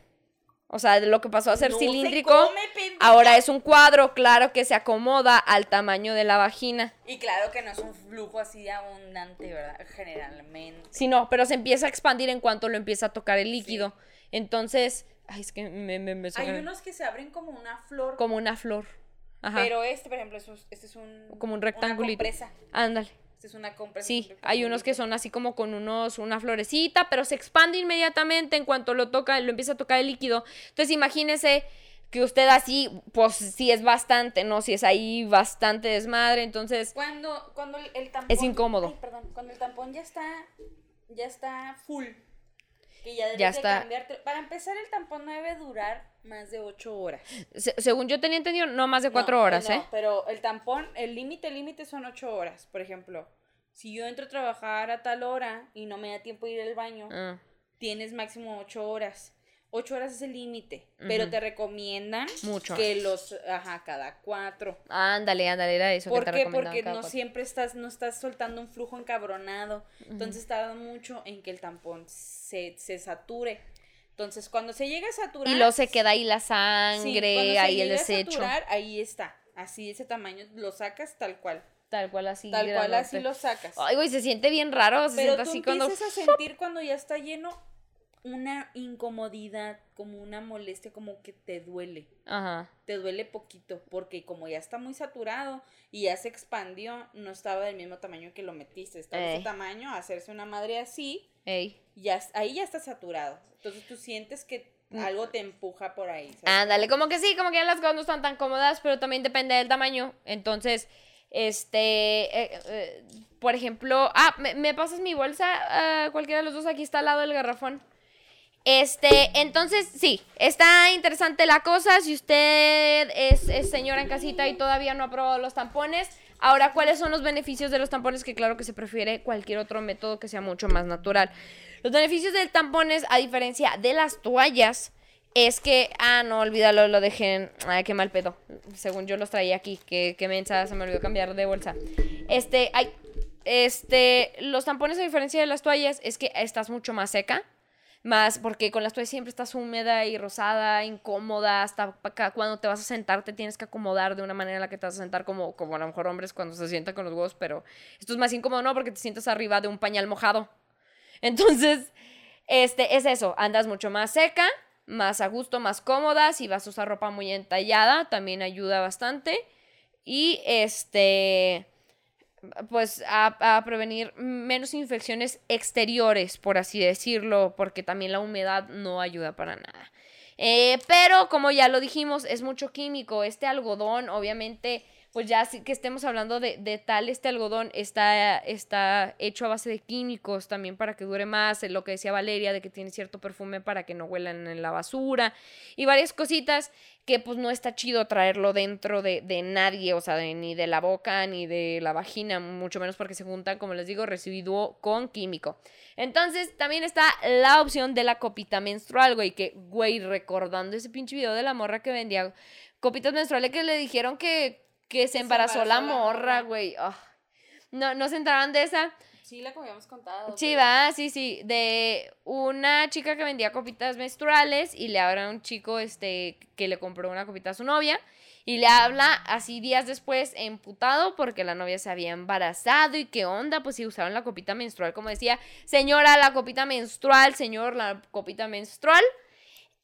O sea, lo que pasó a ser No se cilíndrico, come, ahora es un cuadro, claro que se acomoda al tamaño de la vagina. Y claro que no es un flujo así de abundante, ¿verdad? Generalmente. Sí, no, pero se empieza a expandir en cuanto lo empieza a tocar el líquido. Entonces, ay, es que me, me, me Hay unos que se abren como una flor. como una flor. Ajá. Pero este, por ejemplo, es un- este es un. como un una rectangulito. compresa. Ándale. Este es una compresa. Sí, hay unos que son así como con unos, una florecita, pero se expande inmediatamente en cuanto lo toca, lo empieza a tocar el líquido. Entonces imagínese que usted así, pues sí es bastante, ¿no? Si es ahí bastante desmadre, entonces Cuando, cuando el, el tampón. Es incómodo. Ay, perdón. Cuando el tampón ya está. Ya está full. Que ya debes Ya de está. cambiarte. Para empezar, el tampón no debe durar más de 8 horas. se- según yo tenía entendido, no más de cuatro No, horas, no, ¿eh? Pero el tampón, el límite, el límite son ocho horas. Por ejemplo, si yo entro a trabajar a tal hora y no me da tiempo de ir al baño, Ah, tienes máximo ocho horas. Ocho horas es el límite, pero Ujú. te recomiendan Mucho. que los, ajá, cada cuatro. ándale, ándale, era eso que ¿Por te qué? Porque no cuatro. siempre estás, no estás soltando un flujo encabronado. Entonces tarda mucho en que el tampón se, se sature. Entonces, cuando se llega a saturar. Y luego se queda ahí la Sí, sangre, cuando se ahí el desecho. saturar, ahí está. Así ese tamaño lo sacas tal cual. Tal cual así. Tal cual así lo sacas. Ay, güey, se siente bien raro, se Pero siente tú así cuando... empiezas a [laughs] sentir cuando ya está lleno una incomodidad, como una molestia, como que te duele. Ajá. Te duele poquito, porque como ya está muy saturado y ya se expandió, no estaba del mismo tamaño que lo metiste. Estaba de ese tamaño, hacerse una madre así, Ey. ya, ahí ya está saturado. Entonces tú sientes que Mm. algo te empuja por ahí. Ándale, como que sí, como que ya las cosas no están tan cómodas, pero también depende del tamaño. Entonces, este, eh, eh, por ejemplo, ah, ¿me, me pasas mi bolsa? Ah, cualquiera de los dos aquí está al lado del garrafón. Este, entonces, sí, está interesante la cosa. Si usted es, señora en casita y todavía no ha probado los tampones, ahora, ¿cuáles son los beneficios de los tampones? Que claro que se prefiere cualquier otro método que sea mucho más natural. Los beneficios del tampones, a diferencia de las toallas, es que, ah, no, olvídalo, lo dejé en, ay, qué mal pedo. Según yo los traía aquí, que, que mensa, se me olvidó cambiar de bolsa. Este, ay, este, los tampones a diferencia de las toallas es que estás mucho más seca. Más porque con las toallas siempre estás húmeda y rosada, incómoda, hasta cuando te vas a sentar te tienes que acomodar de una manera en la que te vas a sentar como, como a lo mejor hombres cuando se sientan con los huevos, pero esto es más incómodo, ¿no? Porque te sientas arriba de un pañal mojado. [laughs] Entonces, este, es eso, andas mucho más seca, más a gusto, más cómoda, si vas a usar ropa muy entallada, también ayuda bastante. Y este, pues a, prevenir menos infecciones exteriores, por así decirlo, porque también la humedad no ayuda para nada. Eh, pero como ya lo dijimos, es mucho químico. Este algodón, obviamente, pues ya que estemos hablando de, de tal, este algodón está, está hecho a base de químicos también para que dure más, eh, lo que decía Valeria, de que tiene cierto perfume para que no huelan en la basura y varias cositas que pues no está chido traerlo dentro de, de nadie, o sea, ni de la boca ni de la vagina, mucho menos porque se juntan, como les digo, residuo con químico. Entonces, también está la opción de la copita menstrual, güey, que, güey, recordando ese pinche video de la morra que vendía copitas menstruales que le dijeron que, que se se embarazó, la morra, güey. Ah. No, no se enteraron de esa. Sí, la que habíamos contado. Sí, pero- va, sí, sí. De una chica que vendía copitas menstruales y le habla a un chico este, que le compró una copita a su novia. Y le habla así días después, emputado, porque la novia se había embarazado. ¿Y qué onda? Pues si usaron la copita menstrual, como decía, señora, la copita menstrual, señor, la copita menstrual.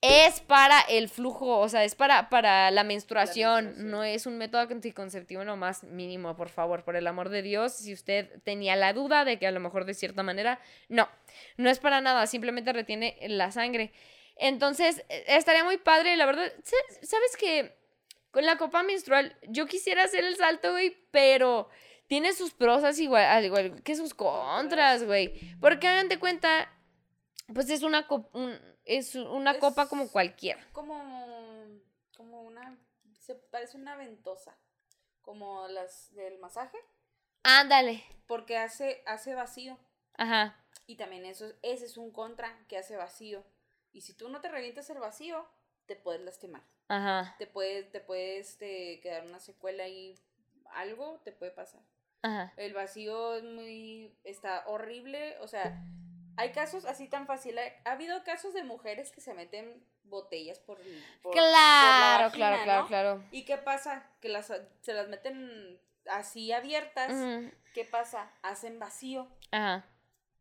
Es para el flujo, o sea, es para, para la menstruación, menstruación. no es un método anticonceptivo lo más mínimo, por favor, por el amor de Dios. Si usted tenía la duda de que a lo mejor de cierta manera, no, no es para nada, simplemente retiene la sangre. Entonces, eh, estaría muy padre, la verdad, sa- ¿sabes que Con la copa menstrual, yo quisiera hacer el salto, güey, pero tiene sus pros así igual, al igual que sus contras, güey. Porque hagan de cuenta, pues es una, un- es una Es- copa como cualquiera. Como, como una, se parece una ventosa, como las del masaje, Ándale. porque hace, hace vacío. Ajá. Y también eso, ese es un contra que hace vacío. Y si tú no te revientas el vacío, te puedes lastimar. Ajá. Te puede, te puede este, quedar una secuela ahí, algo te puede pasar. Ajá. El vacío es muy, está horrible, o sea, hay casos así tan fácil. Ha, ha habido casos de mujeres que se meten botellas por, por- por la Claro, vagina, claro, claro, ¿no? claro. ¿Y qué pasa? Que las, se las meten así abiertas. ¿Qué pasa? Hacen vacío. Ajá.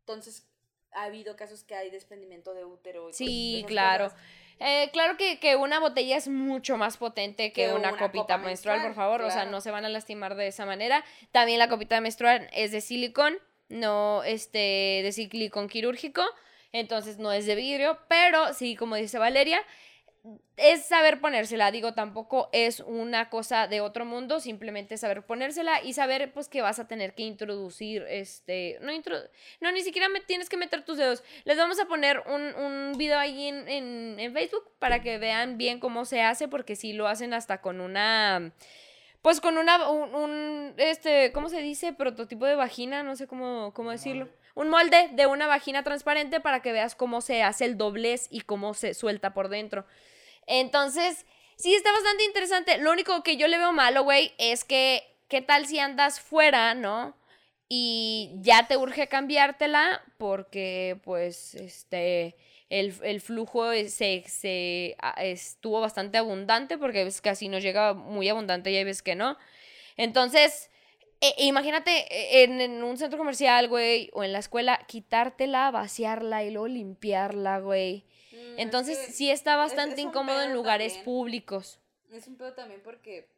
Entonces, ha habido casos que hay desprendimiento de útero. y Sí, claro. Eh, claro que, que una botella es mucho más potente que, Que una, una copita copa menstrual, por favor. O sea, no se van a lastimar de esa manera. También la copita menstrual es de silicón, no este, de silicón quirúrgico. Entonces no es de vidrio, pero sí, como dice Valeria, es saber ponérsela. Digo, tampoco es una cosa de otro mundo, simplemente saber ponérsela y saber pues que vas a tener que introducir este, no intro- no ni siquiera me tienes que meter tus dedos. Les vamos a poner un, un video ahí en, en, en Facebook para que vean bien cómo se hace, porque sí lo hacen hasta con una pues con una un, un, este, ¿cómo se dice? prototipo de vagina, no sé cómo cómo decirlo. Un molde de una vagina transparente para que veas cómo se hace el doblez y cómo se suelta por dentro. Entonces, sí está bastante interesante. Lo único que yo le veo malo, güey, es que, ¿qué tal si andas fuera, no? Y ya te urge cambiártela porque, pues, este, el, el flujo es- se, se estuvo bastante abundante porque ves que así nos llega muy abundante y hay veces que no. Entonces, eh, imagínate eh, en, en un centro comercial, güey, o en la escuela, quitártela, vaciarla y luego limpiarla, güey. Mm, Entonces es que sí está es- bastante es incómodo en lugares también. públicos. Es un pedo también porque,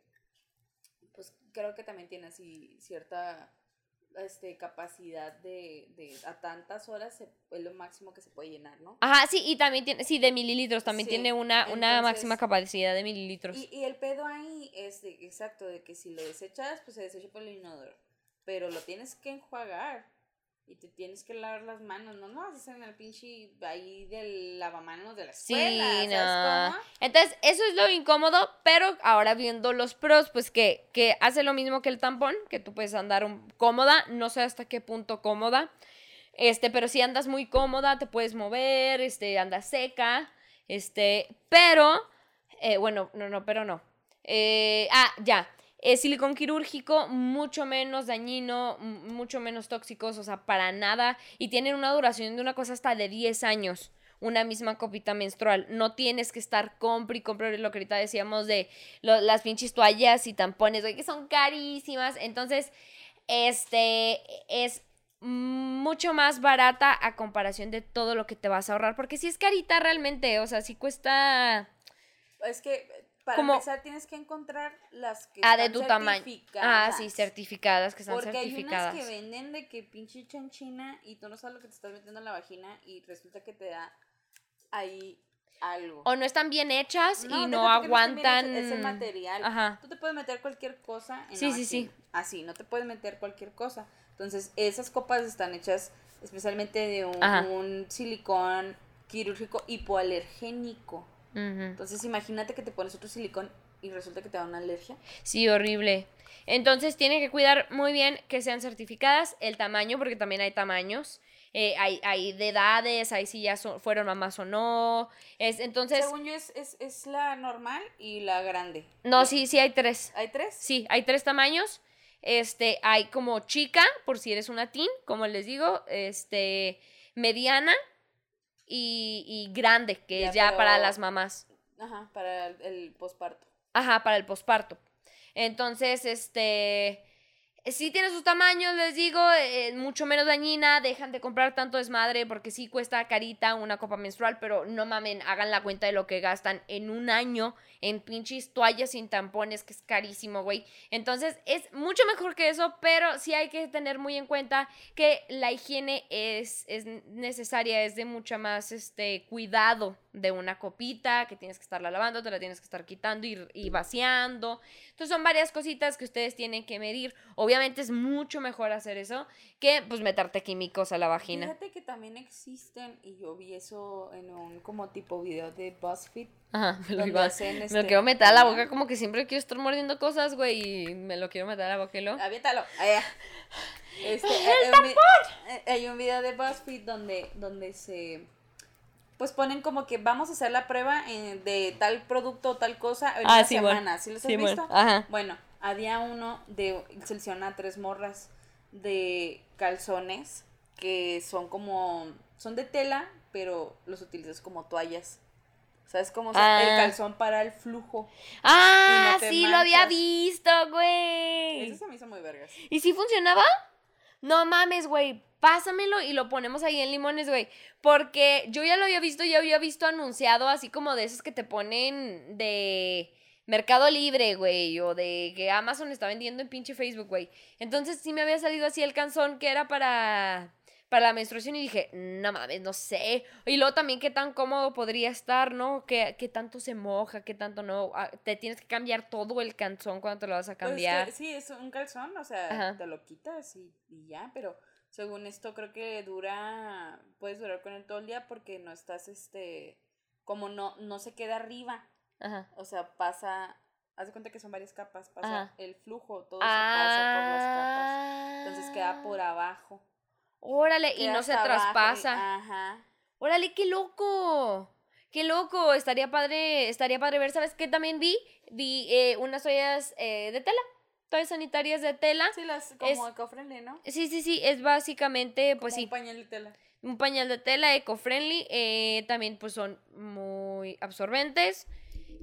pues creo que también tiene así cierta este, capacidad de, de a tantas horas se- es lo máximo que se puede llenar, ¿no? Ajá, sí, y también tiene, sí, de mililitros, también Sí, tiene una, una máxima capacidad de mililitros. Y, y el pedo ahí es de, exacto, de que si lo desechas, pues se desecha por el inodoro. Pero lo tienes que enjuagar. Y te tienes que lavar las manos. No, no haces en el pinche ahí del lavamanos de la Sí, escuela. ¿sabes no. cómo? Entonces, eso es lo incómodo, pero ahora viendo los pros, pues que, que hace lo mismo que el tampón, que tú puedes andar un- cómoda, no sé hasta qué punto cómoda, este, pero si andas muy cómoda, te puedes mover, este, andas seca, este, pero, eh, bueno, no, no, pero no. Eh, ah, ya. Es silicón quirúrgico, mucho menos dañino, mucho menos tóxicos, o sea, para nada. Y tienen una duración de una cosa hasta de 10 años, una misma copita menstrual. No tienes que estar compre y compre lo que ahorita decíamos de las pinches toallas y tampones, que son carísimas. Entonces, este es mucho más barata a comparación de todo lo que te vas a ahorrar. Porque si es carita realmente, o sea, si cuesta... Es que para Como- empezar tienes que encontrar las que Ah, de están tu tamaño. Ah, sí, certificadas, que están Porque certificadas. hay unas que venden de que pinche chanchina y tú no sabes lo que te estás metiendo en la vagina y resulta que te da ahí algo. O no están bien hechas y no aguantan. hechas, Es el material. Ajá. Tú te puedes meter cualquier cosa en Sí, sí, sí. Así, no te puedes meter cualquier cosa. Entonces, esas copas están hechas especialmente de un, un silicón quirúrgico hipoalergénico. Entonces, imagínate que te pones otro silicón y resulta que te da una alergia. Sí, horrible. Entonces tienen que cuidar muy bien que sean certificadas, el tamaño, porque también hay tamaños. eh, hay, hay de edades, hay si ya son- fueron mamás o no. Es, entonces, Según yo, es, es, es la normal y la grande. no, sí, sí hay tres. ¿Hay tres? Sí, hay tres tamaños. Este, hay como chica, por si eres una teen, como les digo, este, mediana y, y grande, que Ya, es ya para las mamás. Ajá, para el, el posparto. Ajá, para el posparto. Entonces, este, sí tiene sus tamaños, les digo, eh, mucho menos dañina, dejan de comprar tanto desmadre porque sí cuesta carita una copa menstrual, pero no mamen, hagan la cuenta de lo que gastan en un año en pinches toallas sin tampones, que es carísimo, güey. Entonces, es mucho mejor que eso, pero sí hay que tener muy en cuenta que la higiene es, es necesaria, es de mucha más, este, cuidado de una copita, que tienes que estarla lavando, te la tienes que estar quitando y, y vaciando. Entonces son varias cositas que ustedes tienen que medir. Obviamente es mucho mejor hacer eso que pues meterte químicos a la vagina. Fíjate que también existen, y yo vi eso en un como tipo video de BuzzFeed. Ajá, me lo, iba- hacen, me este, lo quiero meter a la boca como que siempre quiero estar mordiendo cosas, güey, y me lo quiero meter a la boca y lo... Aviéntalo. Allá. [laughs] Este, hay, un eh, hay un video de BuzzFeed donde, donde se pues ponen como que vamos a hacer la prueba de tal producto o tal cosa en Ah, una sí, bueno. semana. ¿Sí los has Sí, bueno, visto? ajá. Bueno, había uno de selecciona a tres morras de calzones que son como son de tela, pero los utilizas como toallas. O sea, el Ah. calzón para el flujo. Ah, no sí, lo había visto, güey. Eso se me hizo muy vergas. ¿Y si funcionaba? No mames, güey. Pásamelo y lo ponemos ahí en limones, güey. Porque yo ya lo había visto, ya había visto anunciado así como de esos que te ponen de Mercado Libre, güey. O de que Amazon está vendiendo en pinche Facebook, güey. Entonces sí me había salido así el canzón que era para, para la menstruación y dije, no mames, no sé. Y luego también qué tan cómodo podría estar, ¿no? ¿Qué, qué tanto se moja, qué tanto no. Ah, te tienes que cambiar todo el canzón cuando te lo vas a Pues que cambiar. sí, es un calzón, o sea, Ajá. te lo quitas y, y ya, pero según esto creo que dura, puedes durar con él todo el día porque no estás, este, como no, no se queda arriba, Ajá. o sea, pasa, haz de cuenta que son varias capas, pasa Ajá. el flujo, todo se pasa por las capas, entonces queda por Ah. abajo. Órale, y no se abajo y- traspasa. Ajá. Órale, qué loco. Qué loco. Estaría padre, estaría padre ver. ¿Sabes qué también vi? Vi eh, unas toallas eh, de tela. Toallas sanitarias de tela. Sí, las, como eco-friendly, ¿no? Sí, sí, sí. Es básicamente, pues Como sí, un pañal de tela. un pañal de tela eco-friendly. eh, también pues son muy absorbentes.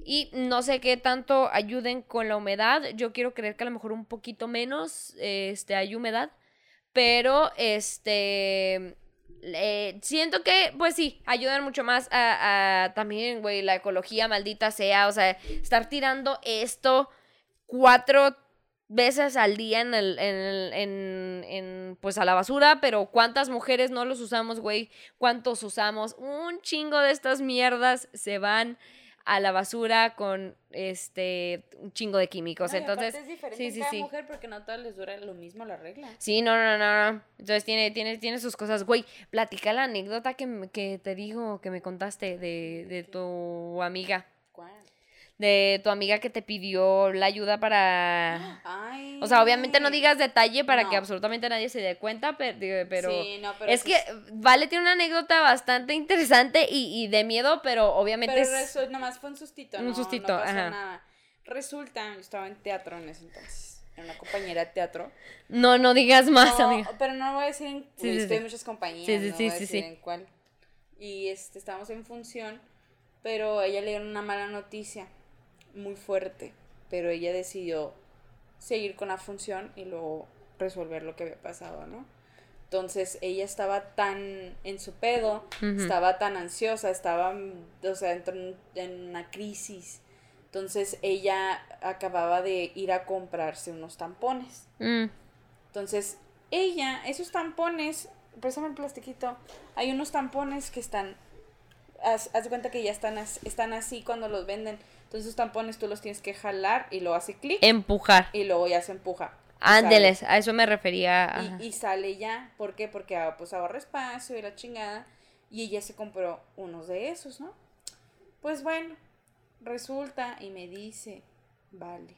Y no sé qué tanto ayuden con la humedad. Yo quiero creer que a lo mejor un poquito menos este, hay humedad. Pero este. eh, siento que, pues sí, ayudan mucho más a, también, güey, la ecología maldita sea. O sea, estar tirando esto cuatro veces al día en el, en, pues a la basura, pero ¿cuántas mujeres no los usamos, güey? ¿Cuántos usamos? Un chingo de estas mierdas se van a la basura con este un chingo de químicos. No, Entonces, es diferente sí, sí, cada sí. mujer porque no todas les dura lo mismo la regla. Sí, no, no, no. Entonces tiene, tiene, tiene sus cosas. Güey, platica la anécdota que, que te digo, que me contaste de, de tu amiga. De tu amiga que te pidió la ayuda para... [gasps] Ay. O sea, obviamente no digas detalle para que absolutamente nadie se dé cuenta, pero... pero Sí, no, pero es que Vale tiene una anécdota bastante interesante y, y de miedo, pero obviamente Pero es... nomás fue un sustito, Un no, sustito, no pasó ajá. nada. Resulta, yo estaba en teatro en ese entonces, en una compañera de teatro. No, no digas más, No, amiga. pero no voy a decir en Sí, sí, estoy sí. en muchas compañías, Sí, sí, no sí, voy a sí, decir en cuál. Y este estábamos en función, pero a ella le dieron una mala noticia, muy fuerte, pero ella decidió seguir con la función y luego resolver lo que había pasado, ¿no? Entonces ella estaba tan en su pedo, estaba tan ansiosa, estaba, o sea, en, en una crisis. Entonces ella acababa de ir a comprarse unos tampones. Mm, Entonces, ella, esos tampones, préstame el plastiquito, hay unos tampones que están, haz, haz de cuenta que ya están, están así cuando los venden. Entonces, esos tampones tú los tienes que jalar y luego hace clic empujar. y luego ya se empuja. Ándeles, a eso me refería. Y, y sale ya. ¿Por qué? Porque ah, pues ahorra espacio y la chingada. Y ella se compró unos de esos, ¿no? Pues bueno, resulta y me dice, vale,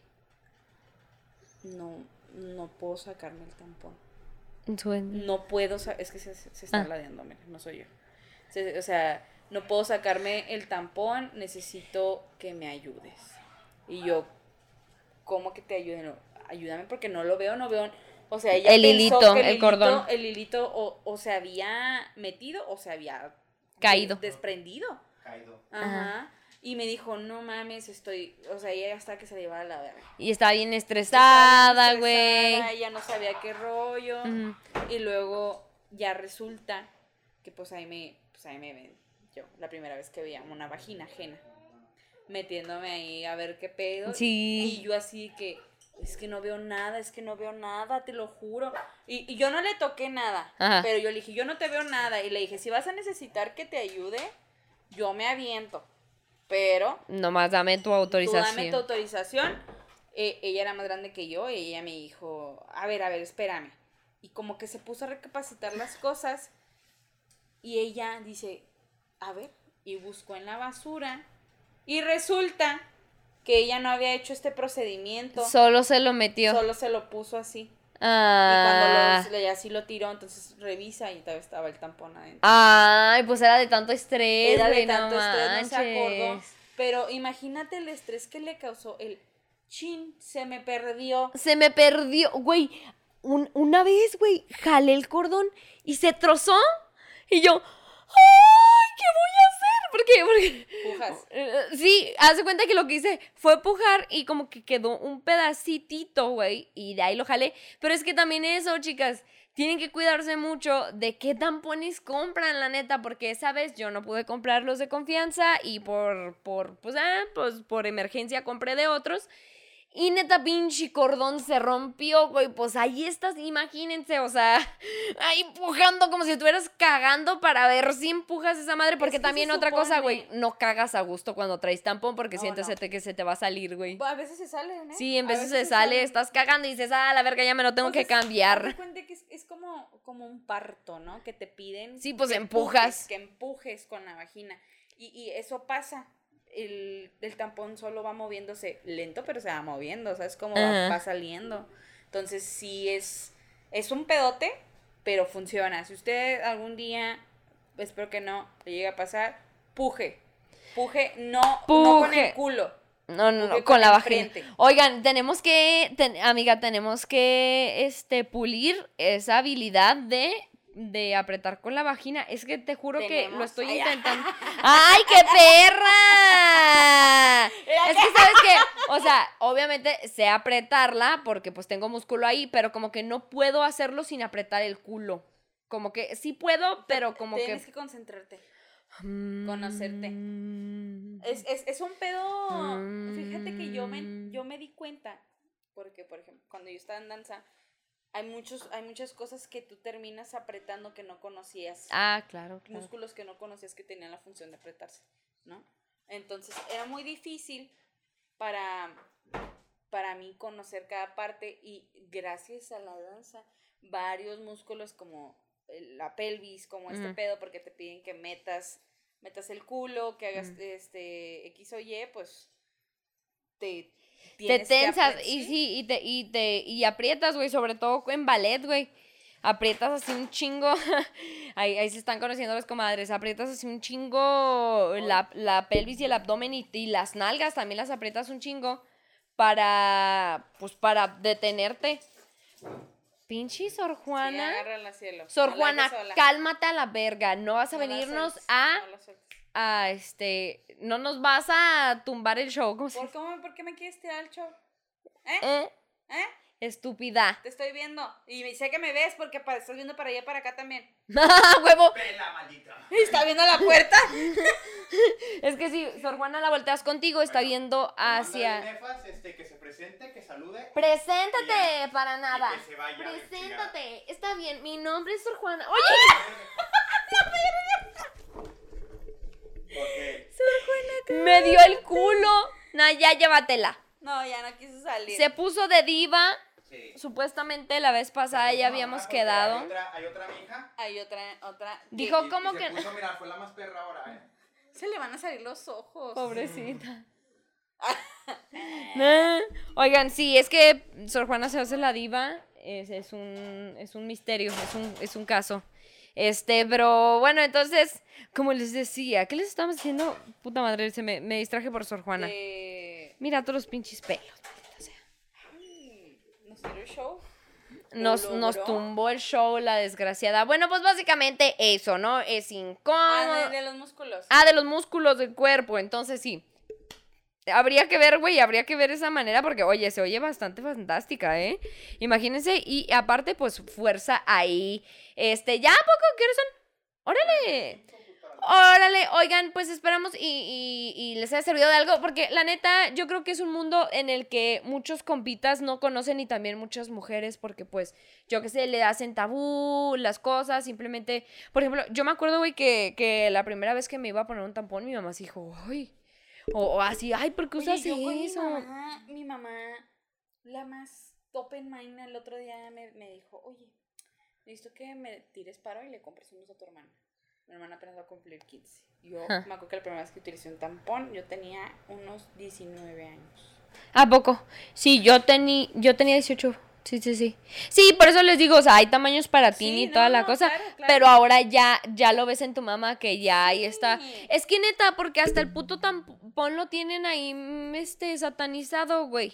no, no puedo sacarme el tampón. Suena. No puedo, es que se, se está Ah. ladeando, mira, no soy yo. Se- o sea, no puedo sacarme el tampón, necesito que me ayudes. Y yo, ¿cómo que te ayude? No, ayúdame porque no lo veo, no veo. O sea, ella El pensó hilito, que el cordón. El hilito o, o se había metido o se había Caído. desprendido. Caído. Ajá. Y me dijo, no mames, estoy, o sea, ella hasta que se le iba a la verga. Y estaba bien estresada, güey. Ella no sabía qué rollo. Y luego ya resulta que pues ahí me, pues ahí me ven yo, la primera vez que veía una vagina ajena. Metiéndome ahí a ver qué pedo. Sí. Y yo así que, es que no veo nada, es que no veo nada, te lo juro. Y, y yo no le toqué nada. Ajá. Pero yo le dije, yo no te veo nada. Y le dije, si vas a necesitar que te ayude, yo me aviento. Pero Nomás dame tu Tú dame autorización. tu autorización. Eh, ella era más grande que yo y ella me dijo, a ver, a ver, espérame. Y como que se puso a recapacitar las cosas y ella dice, a ver, y buscó en la basura y resulta que ella no había hecho este procedimiento, Solo se lo metió. solo se lo puso así. Ah. Y cuando lo, le- así lo tiró, entonces revisa y todavía estaba el tampón adentro. Ay, pues era de tanto estrés, Era de no tanto estrés, no se acordó. Pero imagínate el estrés que le causó el chin, se me perdió. Se me perdió, güey. un- una vez, güey, jalé el cordón y se trozó. Y yo, ¡ay! ¿Qué voy a hacer? ¿Por qué? Porque Pujas. Eh, Sí, haz de cuenta que lo que hice fue pujar y como que quedó un pedacitito, güey, y de ahí lo jalé. Pero es que también eso, chicas, tienen que cuidarse mucho de qué tampones compran, la neta, porque esa vez yo no pude comprar los de confianza y por, por, pues, ah, pues, por emergencia compré de otros. Y neta, pinche cordón se rompió, güey. Pues ahí estás, imagínense, o sea, [laughs] ahí empujando como si estuvieras cagando para ver si empujas esa madre. Porque que también otra cosa, güey, no cagas a gusto cuando traes tampón porque No, sientes no. te- que se te va a salir, güey. A veces se salen, ¿eh? Sí, en A veces se sale, estás cagando y dices, ah, la verga, ya me lo tengo que Pues de cambiar. cuenta que es, es como, como un parto, ¿no? Que te piden. Sí, pues, que empujas. empujes, Que empujes con la vagina. Y, y eso pasa. El, el tampón solo va moviéndose lento, pero se va moviendo. O sea, es como va, saliendo. Entonces, sí es, es un pedote, pero funciona. Si usted algún día, espero que no, le llegue a pasar, puje. Puje, no, no con el culo. No, no, no, con con la vagina. frente. Oigan, tenemos que, ten- amiga, tenemos que, este, pulir esa habilidad de de apretar con la vagina. Es que te juro que lo estoy intentando. [laughs] ¡Ay, qué perra! [laughs] Es que, ¿sabes qué? O sea, obviamente sé apretarla porque pues tengo músculo ahí, pero como que no puedo hacerlo sin apretar el culo. Como que sí puedo, pero como Tienes que... que concentrarte. conocerte. Mm. Es, es, es un pedo. Fíjate que yo me, yo me di cuenta. Porque, por ejemplo, cuando yo estaba en danza, hay muchos, hay muchas cosas que tú terminas apretando que no conocías. Ah, claro, claro. músculos que no conocías que tenían la función de apretarse, ¿no? Entonces era muy difícil para, para mí conocer cada parte y gracias a la danza, varios músculos como la pelvis, como este Ujú. pedo, porque te piden que metas, metas el culo, que hagas Ujú. este X o Y, pues te... Te tensas y sí, y te, y te, y aprietas, güey, sobre todo en ballet, güey. Aprietas así un chingo. [laughs] ahí, ahí se están conociendo las comadres. Aprietas así un chingo la, la pelvis y el abdomen y, y las nalgas también las aprietas un chingo para, pues, para detenerte. Pinche Sor Sí, Juana. cielo. Sor Juana, cálmate a la verga. No vas a No venirnos a, a, este, no nos vas a tumbar el show. ¿Cómo ¿Por, cómo- por qué me quieres tirar el show? ¿Eh? ¿Eh? ¿Eh? Estúpida. Te estoy viendo. Y sé que me ves porque estás viendo para allá y para acá también. [laughs] ¡Huevo! Pela, maldita. Y está viendo la puerta. [laughs] Es que si Sor Juana la volteas contigo, está Bueno, viendo hacia. nefas, este, que se presente, que salude. Preséntate Ya. para nada. Y que se vaya, Preséntate. Está bien, mi nombre es Sor Juana. Oye, Porque me dio el culo. Nah, ya llévatela. No, ya no quiso salir. Se puso de diva. sí. Supuestamente la vez pasada ya habíamos quedado. Hay otra, hay otra mija. Hay otra, otra. Dijo, Y- ¿cómo y que Se puso, mira, fue la más perra ahora, ¿eh? Se le van a salir los ojos. Pobrecita. [laughs] Nah. Oigan, sí, es que Sor Juana se hace la diva. Es, es un, es un misterio, es un, es un caso. Este, pero bueno, entonces, como les decía, ¿qué les estamos diciendo? Puta madre, se me, me distraje por Sor Juana. Eh, Mira todos los pinches pelos. sea. ay, ¿Nos el show? Nos, tumbó el show, la desgraciada. Bueno, pues básicamente eso, ¿no? Es incómodo. Ah, de, de los músculos. Ah, de los músculos del cuerpo, entonces sí. Habría que ver, güey, habría que ver esa manera porque, oye, se oye bastante fantástica, ¿eh? Imagínense, y aparte, pues, fuerza ahí. Este, ¿ya poco? ¿Qué horas son? ¡Órale! Órale, oigan, pues esperamos y, y- les haya servido de algo, porque la neta, yo creo que es un mundo en el que muchos compitas no conocen y también muchas mujeres, porque pues, yo qué sé, le hacen tabú las cosas, simplemente, por ejemplo, yo me acuerdo, güey, que, que la primera vez que me iba a poner un tampón, mi mamá se dijo, ay, o, o así, ay, ¿por qué Oye, usas yo con eso? Mi mamá, mi mamá, la más open mind, el otro día me, me dijo, oye, necesito que me tires paro y le compres unos a tu hermana. Mi hermana apenas va a cumplir 15. Yo me acuerdo que la primera vez que utilicé un tampón, yo tenía unos 19 años. ¿A poco? Sí, yo, tení, yo tenía 18. Sí, sí, sí. Sí, por eso les digo, o sea, hay tamaños para ti Sí, y no, toda la no, cosa. claro, claro. Pero ahora ya, ya lo ves en tu mamá que ya ahí está. Sí. Es que neta, porque hasta el puto tampón lo tienen ahí, mm, este, satanizado, güey.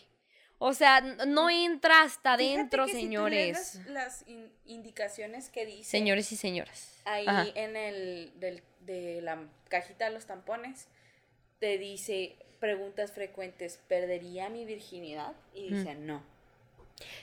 O sea, no entra hasta adentro, que si tú señores. lees las, las in- indicaciones que dice Señores y señoras. ahí Ajá. en el del, de la cajita de los tampones, te dice preguntas frecuentes, ¿perdería mi virginidad? Y dice, no.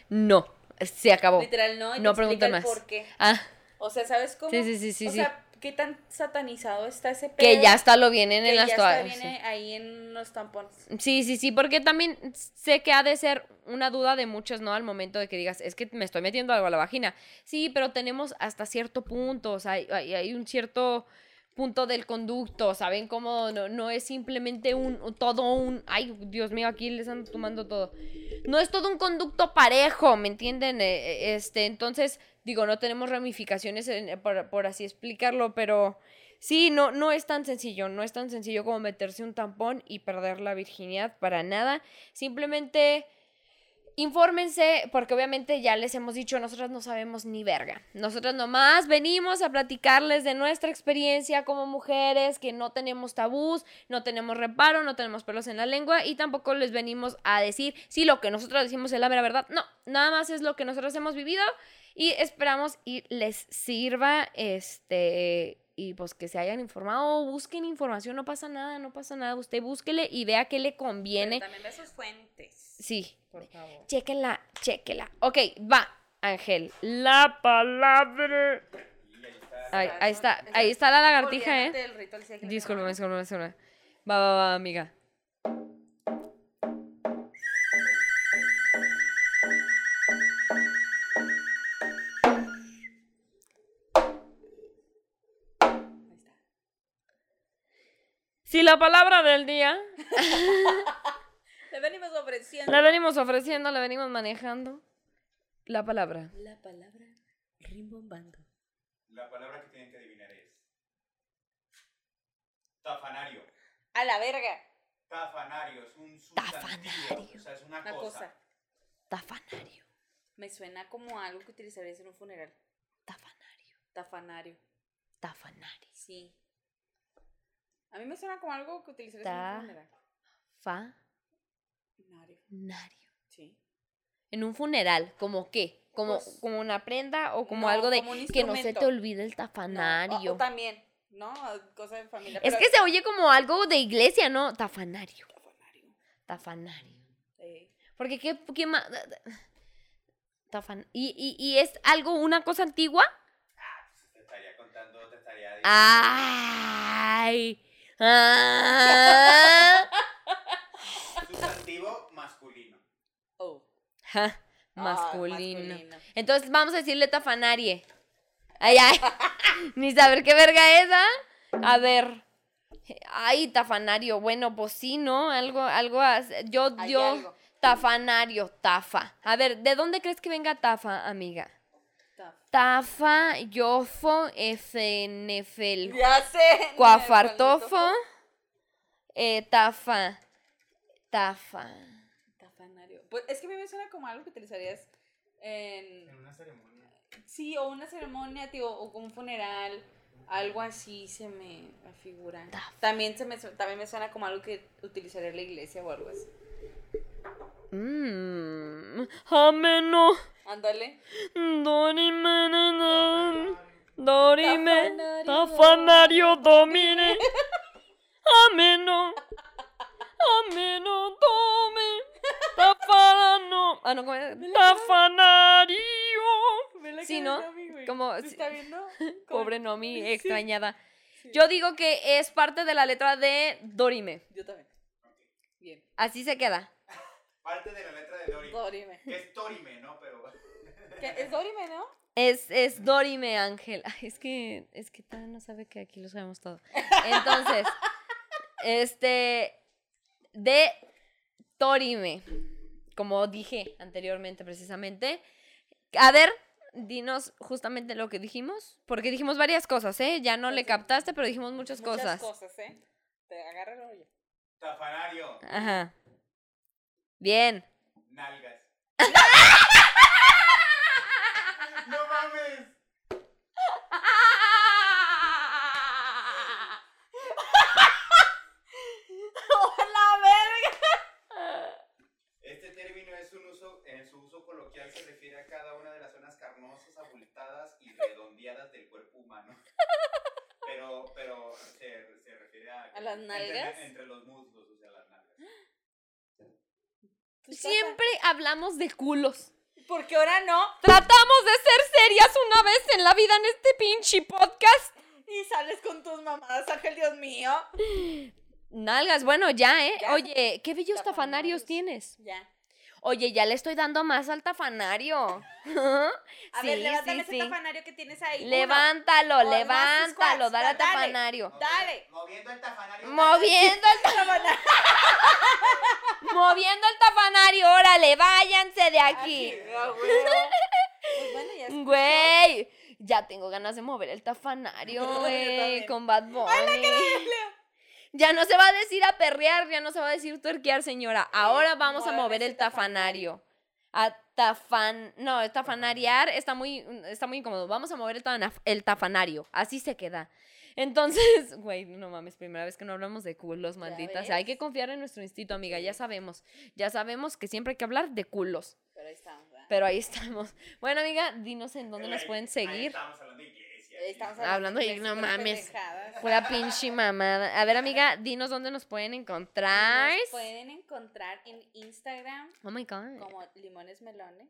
No, se acabó. Literal, no. Y No el más. por qué. Ah, O sea, ¿sabes cómo? Sí, sí, sí, sí, O sí. sea, ¿qué tan satanizado está ese pedo? que ya hasta lo vienen que en las ya toallas. sí. viene ahí en los tampones. Sí, sí, sí, porque también sé que ha de ser una duda de muchos, ¿no? Al momento de que digas, es que me estoy metiendo algo a la vagina. Sí, pero tenemos hasta cierto punto, o sea, hay- hay un cierto punto del conducto, ¿saben? Cómo no, no es simplemente un, todo un, ay, Dios mío, aquí les ando tomando todo. No es todo un conducto parejo, ¿me entienden? Eh, eh, Este, entonces, digo, no tenemos ramificaciones en- por, por así explicarlo, pero... Sí, no, no es tan sencillo, no es tan sencillo como meterse un tampón y perder la virginidad para nada. Simplemente infórmense, porque obviamente ya les hemos dicho, nosotras no sabemos ni verga. Nosotras nomás venimos a platicarles de nuestra experiencia como mujeres, que no tenemos tabús, no tenemos reparo, no tenemos pelos en la lengua y tampoco les venimos a decir si lo que nosotros decimos es la mera verdad. No, nada más es lo que nosotros hemos vivido y esperamos y les sirva este y pues que se hayan informado, busquen información, no pasa nada, no pasa nada, usted búsquele y vea qué le Pero conviene. también ve sus fuentes. Sí, Por favor. Chéquela, chéquela. Ok, va, Ángel. La palabra. Y ahí está. Ahí, está, ahí está la lagartija, ¿eh? del ritual, sí, hay que le Disculpa, ponemos. disculpa, disculpa. Va, va, va, amiga. Si la palabra del día [laughs] Le venimos ofreciendo la venimos ofreciendo, la venimos manejando. La palabra. la palabra rimbombando. La palabra que tienen que adivinar es. Tafanario. A la verga. Tafanario es un sustantivo. Tafanario. O sea, es una, Una cosa. cosa. Tafanario. Me suena como algo que utilizarías en un funeral. Tafanario. Tafanario. Tafanario. Sí. A mí me suena como algo que utilizarías Ta- en un funeral. Fanario. Nario. Sí. En un funeral, ¿como qué? ¿Como, Pues, como una prenda o como no, algo de como un que no se te olvide el No, tafanario? o, o también, ¿no? Cosa de familia. Es pero- que se oye como algo de iglesia, ¿no? Tafanario. Tafanario. Tafanario. Sí. Porque qué, qué más. Tafan. ¿Y, y, y es algo, una cosa antigua? Te estaría contando, te estaría diciendo. ¡Ay! ¡Ah! Sustantivo masculino. Oh. Ja, Ah, masculino. Entonces vamos a decirle tafanarie. Ay, ay. [laughs] Ni saber qué verga es, ¿ah? A ver. Ay, tafanario. Bueno, pues sí, ¿no? Algo, algo. Yo, Hay yo. algo. Tafanario, tafa. A ver, ¿de dónde crees que venga tafa, amiga? Taf. Tafa, yofo, efenefel, Ya sé. cuafartofo, eh, tafa, tafa. Tafanario. Pues es que a mí me suena como algo que utilizarías en. En una ceremonia. Sí, o una ceremonia, tío, o como un funeral. Algo así se me figura. Tafa. También, se me, también me suena como algo que utilizaría la iglesia o algo así. Mmm, ameno, Ándale. dorime, dorime, Tafanario. tafanario, domine, ameno, ameno, dome, tafarano, ah, no, ¿cómo es? Tafanario. Sí, ¿no? Como- ¿Se está viendo? [laughs] Pobre Nomi, Sí. extrañada. Sí. Yo digo que es parte de la letra de Dorime. Yo también. Bien. Así se queda. Parte de la letra de Dorime. Dorime. Es Torime, ¿no? Pero. ¿Es Dorime, no? Es, es Dorime, Ángel. Ay, es que, es que Tana no sabe que aquí lo sabemos todo. Entonces, [laughs] este, de Torime, como dije anteriormente precisamente. A ver, dinos justamente lo que dijimos, porque dijimos varias cosas, ¿eh? Ya no le captaste, pero dijimos muchas, cosas. Muchas cosas, ¿eh? Te agarra el. Tafanario. Ajá. Bien. Nalgas. [laughs] ¡No mames! ¡La verga! Este término es un uso, en su uso coloquial se refiere a cada una de las zonas carnosas, abultadas y redondeadas del cuerpo humano. Pero, pero se, se refiere a... ¿A las entre- nalgas? Entre, los muslos, o sea, las nalgas. Siempre hablamos de culos. Porque ahora no. Tratamos de ser serias una vez en la vida en este pinche podcast. Y sales con tus mamadas, Ángel, Dios mío. Nalgas, bueno, ya, ¿eh? Ya. Oye, ¿qué bellos Tafanarios. tafanarios tienes? Ya. Oye, ya le estoy dando más al tafanario. [laughs] A Sí, ver, levántame sí, ese sí. tafanario que tienes ahí. Levántalo, levántalo, dale al tafanario. Dale. Moviendo el tafanario. Moviendo el, [laughs] ta- Tafanario. moviendo el tafanario, órale, váyanse de aquí. [laughs] Ah, huevo. Pues bueno, ya Güey, ya tengo ganas de mover el tafanario, güey, con Bad Bunny. Ya no se va a decir a perrear, ya no se va a decir tuerquear, señora. Ahora vamos a mover el tafanario. Atafan, no, tafanariar está muy, está muy incómodo. Vamos a mover el, tanaf- el tafanario. Así se queda. Entonces, [laughs] güey, no mames, primera vez que no hablamos de culos, maldita. sea. hay que confiar en nuestro instinto, amiga. Ya sabemos. Ya sabemos que siempre hay que hablar de culos. Pero ahí estamos, ¿verdad? Pero ahí estamos. Bueno, amiga, dinos en dónde nos Ahí- pueden ahí seguir. Estamos hablando Hablando de- no mames. Pura pinche mamada. A ver, amiga, dinos dónde nos pueden encontrar. Nos pueden encontrar en Instagram Oh my god. como Limones Melones,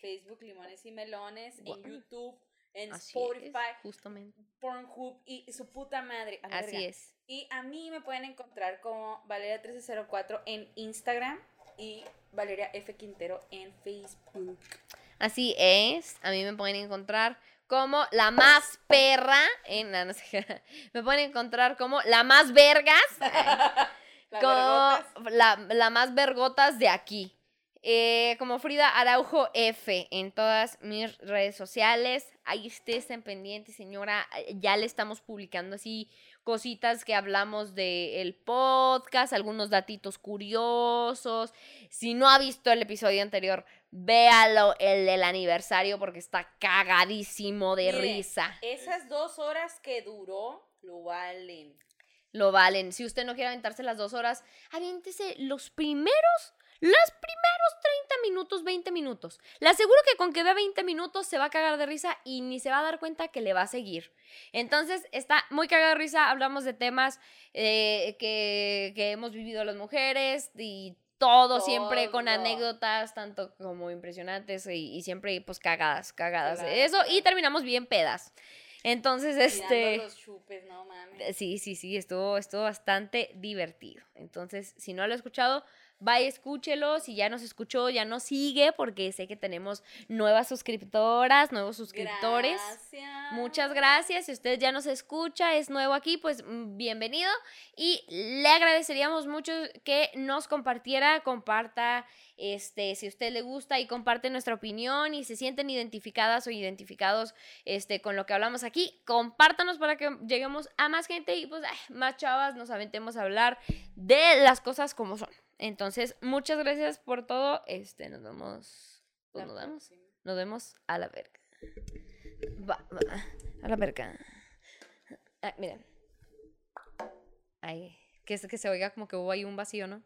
Facebook Limones y Melones, en YouTube, en Así Spotify, es, justamente. Pornhub y su puta madre. Así es. Y a mí me pueden encontrar como Valeria1304 en Instagram y Valeria F. Quintero en Facebook. Así es. A mí me pueden encontrar como la más perra en no, no sé qué. [laughs] Me pueden encontrar como la más vergas. [laughs] La como la, la más vergotas de aquí. Eh, como Frida Araujo F en todas mis redes sociales. Ahí estén pendientes, señora. Ya le estamos publicando así cositas que hablamos del podcast, algunos datitos curiosos. Si no ha visto el episodio anterior, véalo el del aniversario porque está cagadísimo de Mire, risa. Esas dos horas que duró lo valen. Lo valen. Si usted no quiere aventarse las dos horas, aviéntese los primeros, los primeros 30 minutos, 20 minutos. Le aseguro que con que vea 20 minutos se va a cagar de risa y ni se va a dar cuenta que le va a seguir. Entonces, está muy cagada de risa. Hablamos de temas eh, que, que hemos vivido las mujeres y todo, siempre con anécdotas, tanto como impresionantes y, y siempre pues cagadas, cagadas. de Cagadas, Eso, y terminamos bien pedas. Entonces, este... los chupes, no mames. Sí, sí, sí, estuvo, estuvo bastante divertido. Entonces, si no lo ha escuchado, vaya, escúchelo. Si ya nos escuchó, ya nos sigue, porque sé que tenemos nuevas suscriptoras, nuevos suscriptores. Gracias. Muchas gracias. Si usted ya nos escucha, es nuevo aquí, pues mm, bienvenido. Y le agradeceríamos mucho que nos compartiera, comparta, este, si usted le gusta y comparte nuestra opinión y se sienten identificadas o identificados este, con lo que hablamos aquí, compártanos para que lleguemos a más gente y pues ay, más chavas nos aventemos a hablar de las cosas como son. Entonces, muchas gracias por todo. Este, nos vemos. Pues nos vemos. Nos vemos a la verga. Va, va, a la verga. Ah, miren. Ay, que, se- que se oiga como que hubo ahí un vacío, ¿no?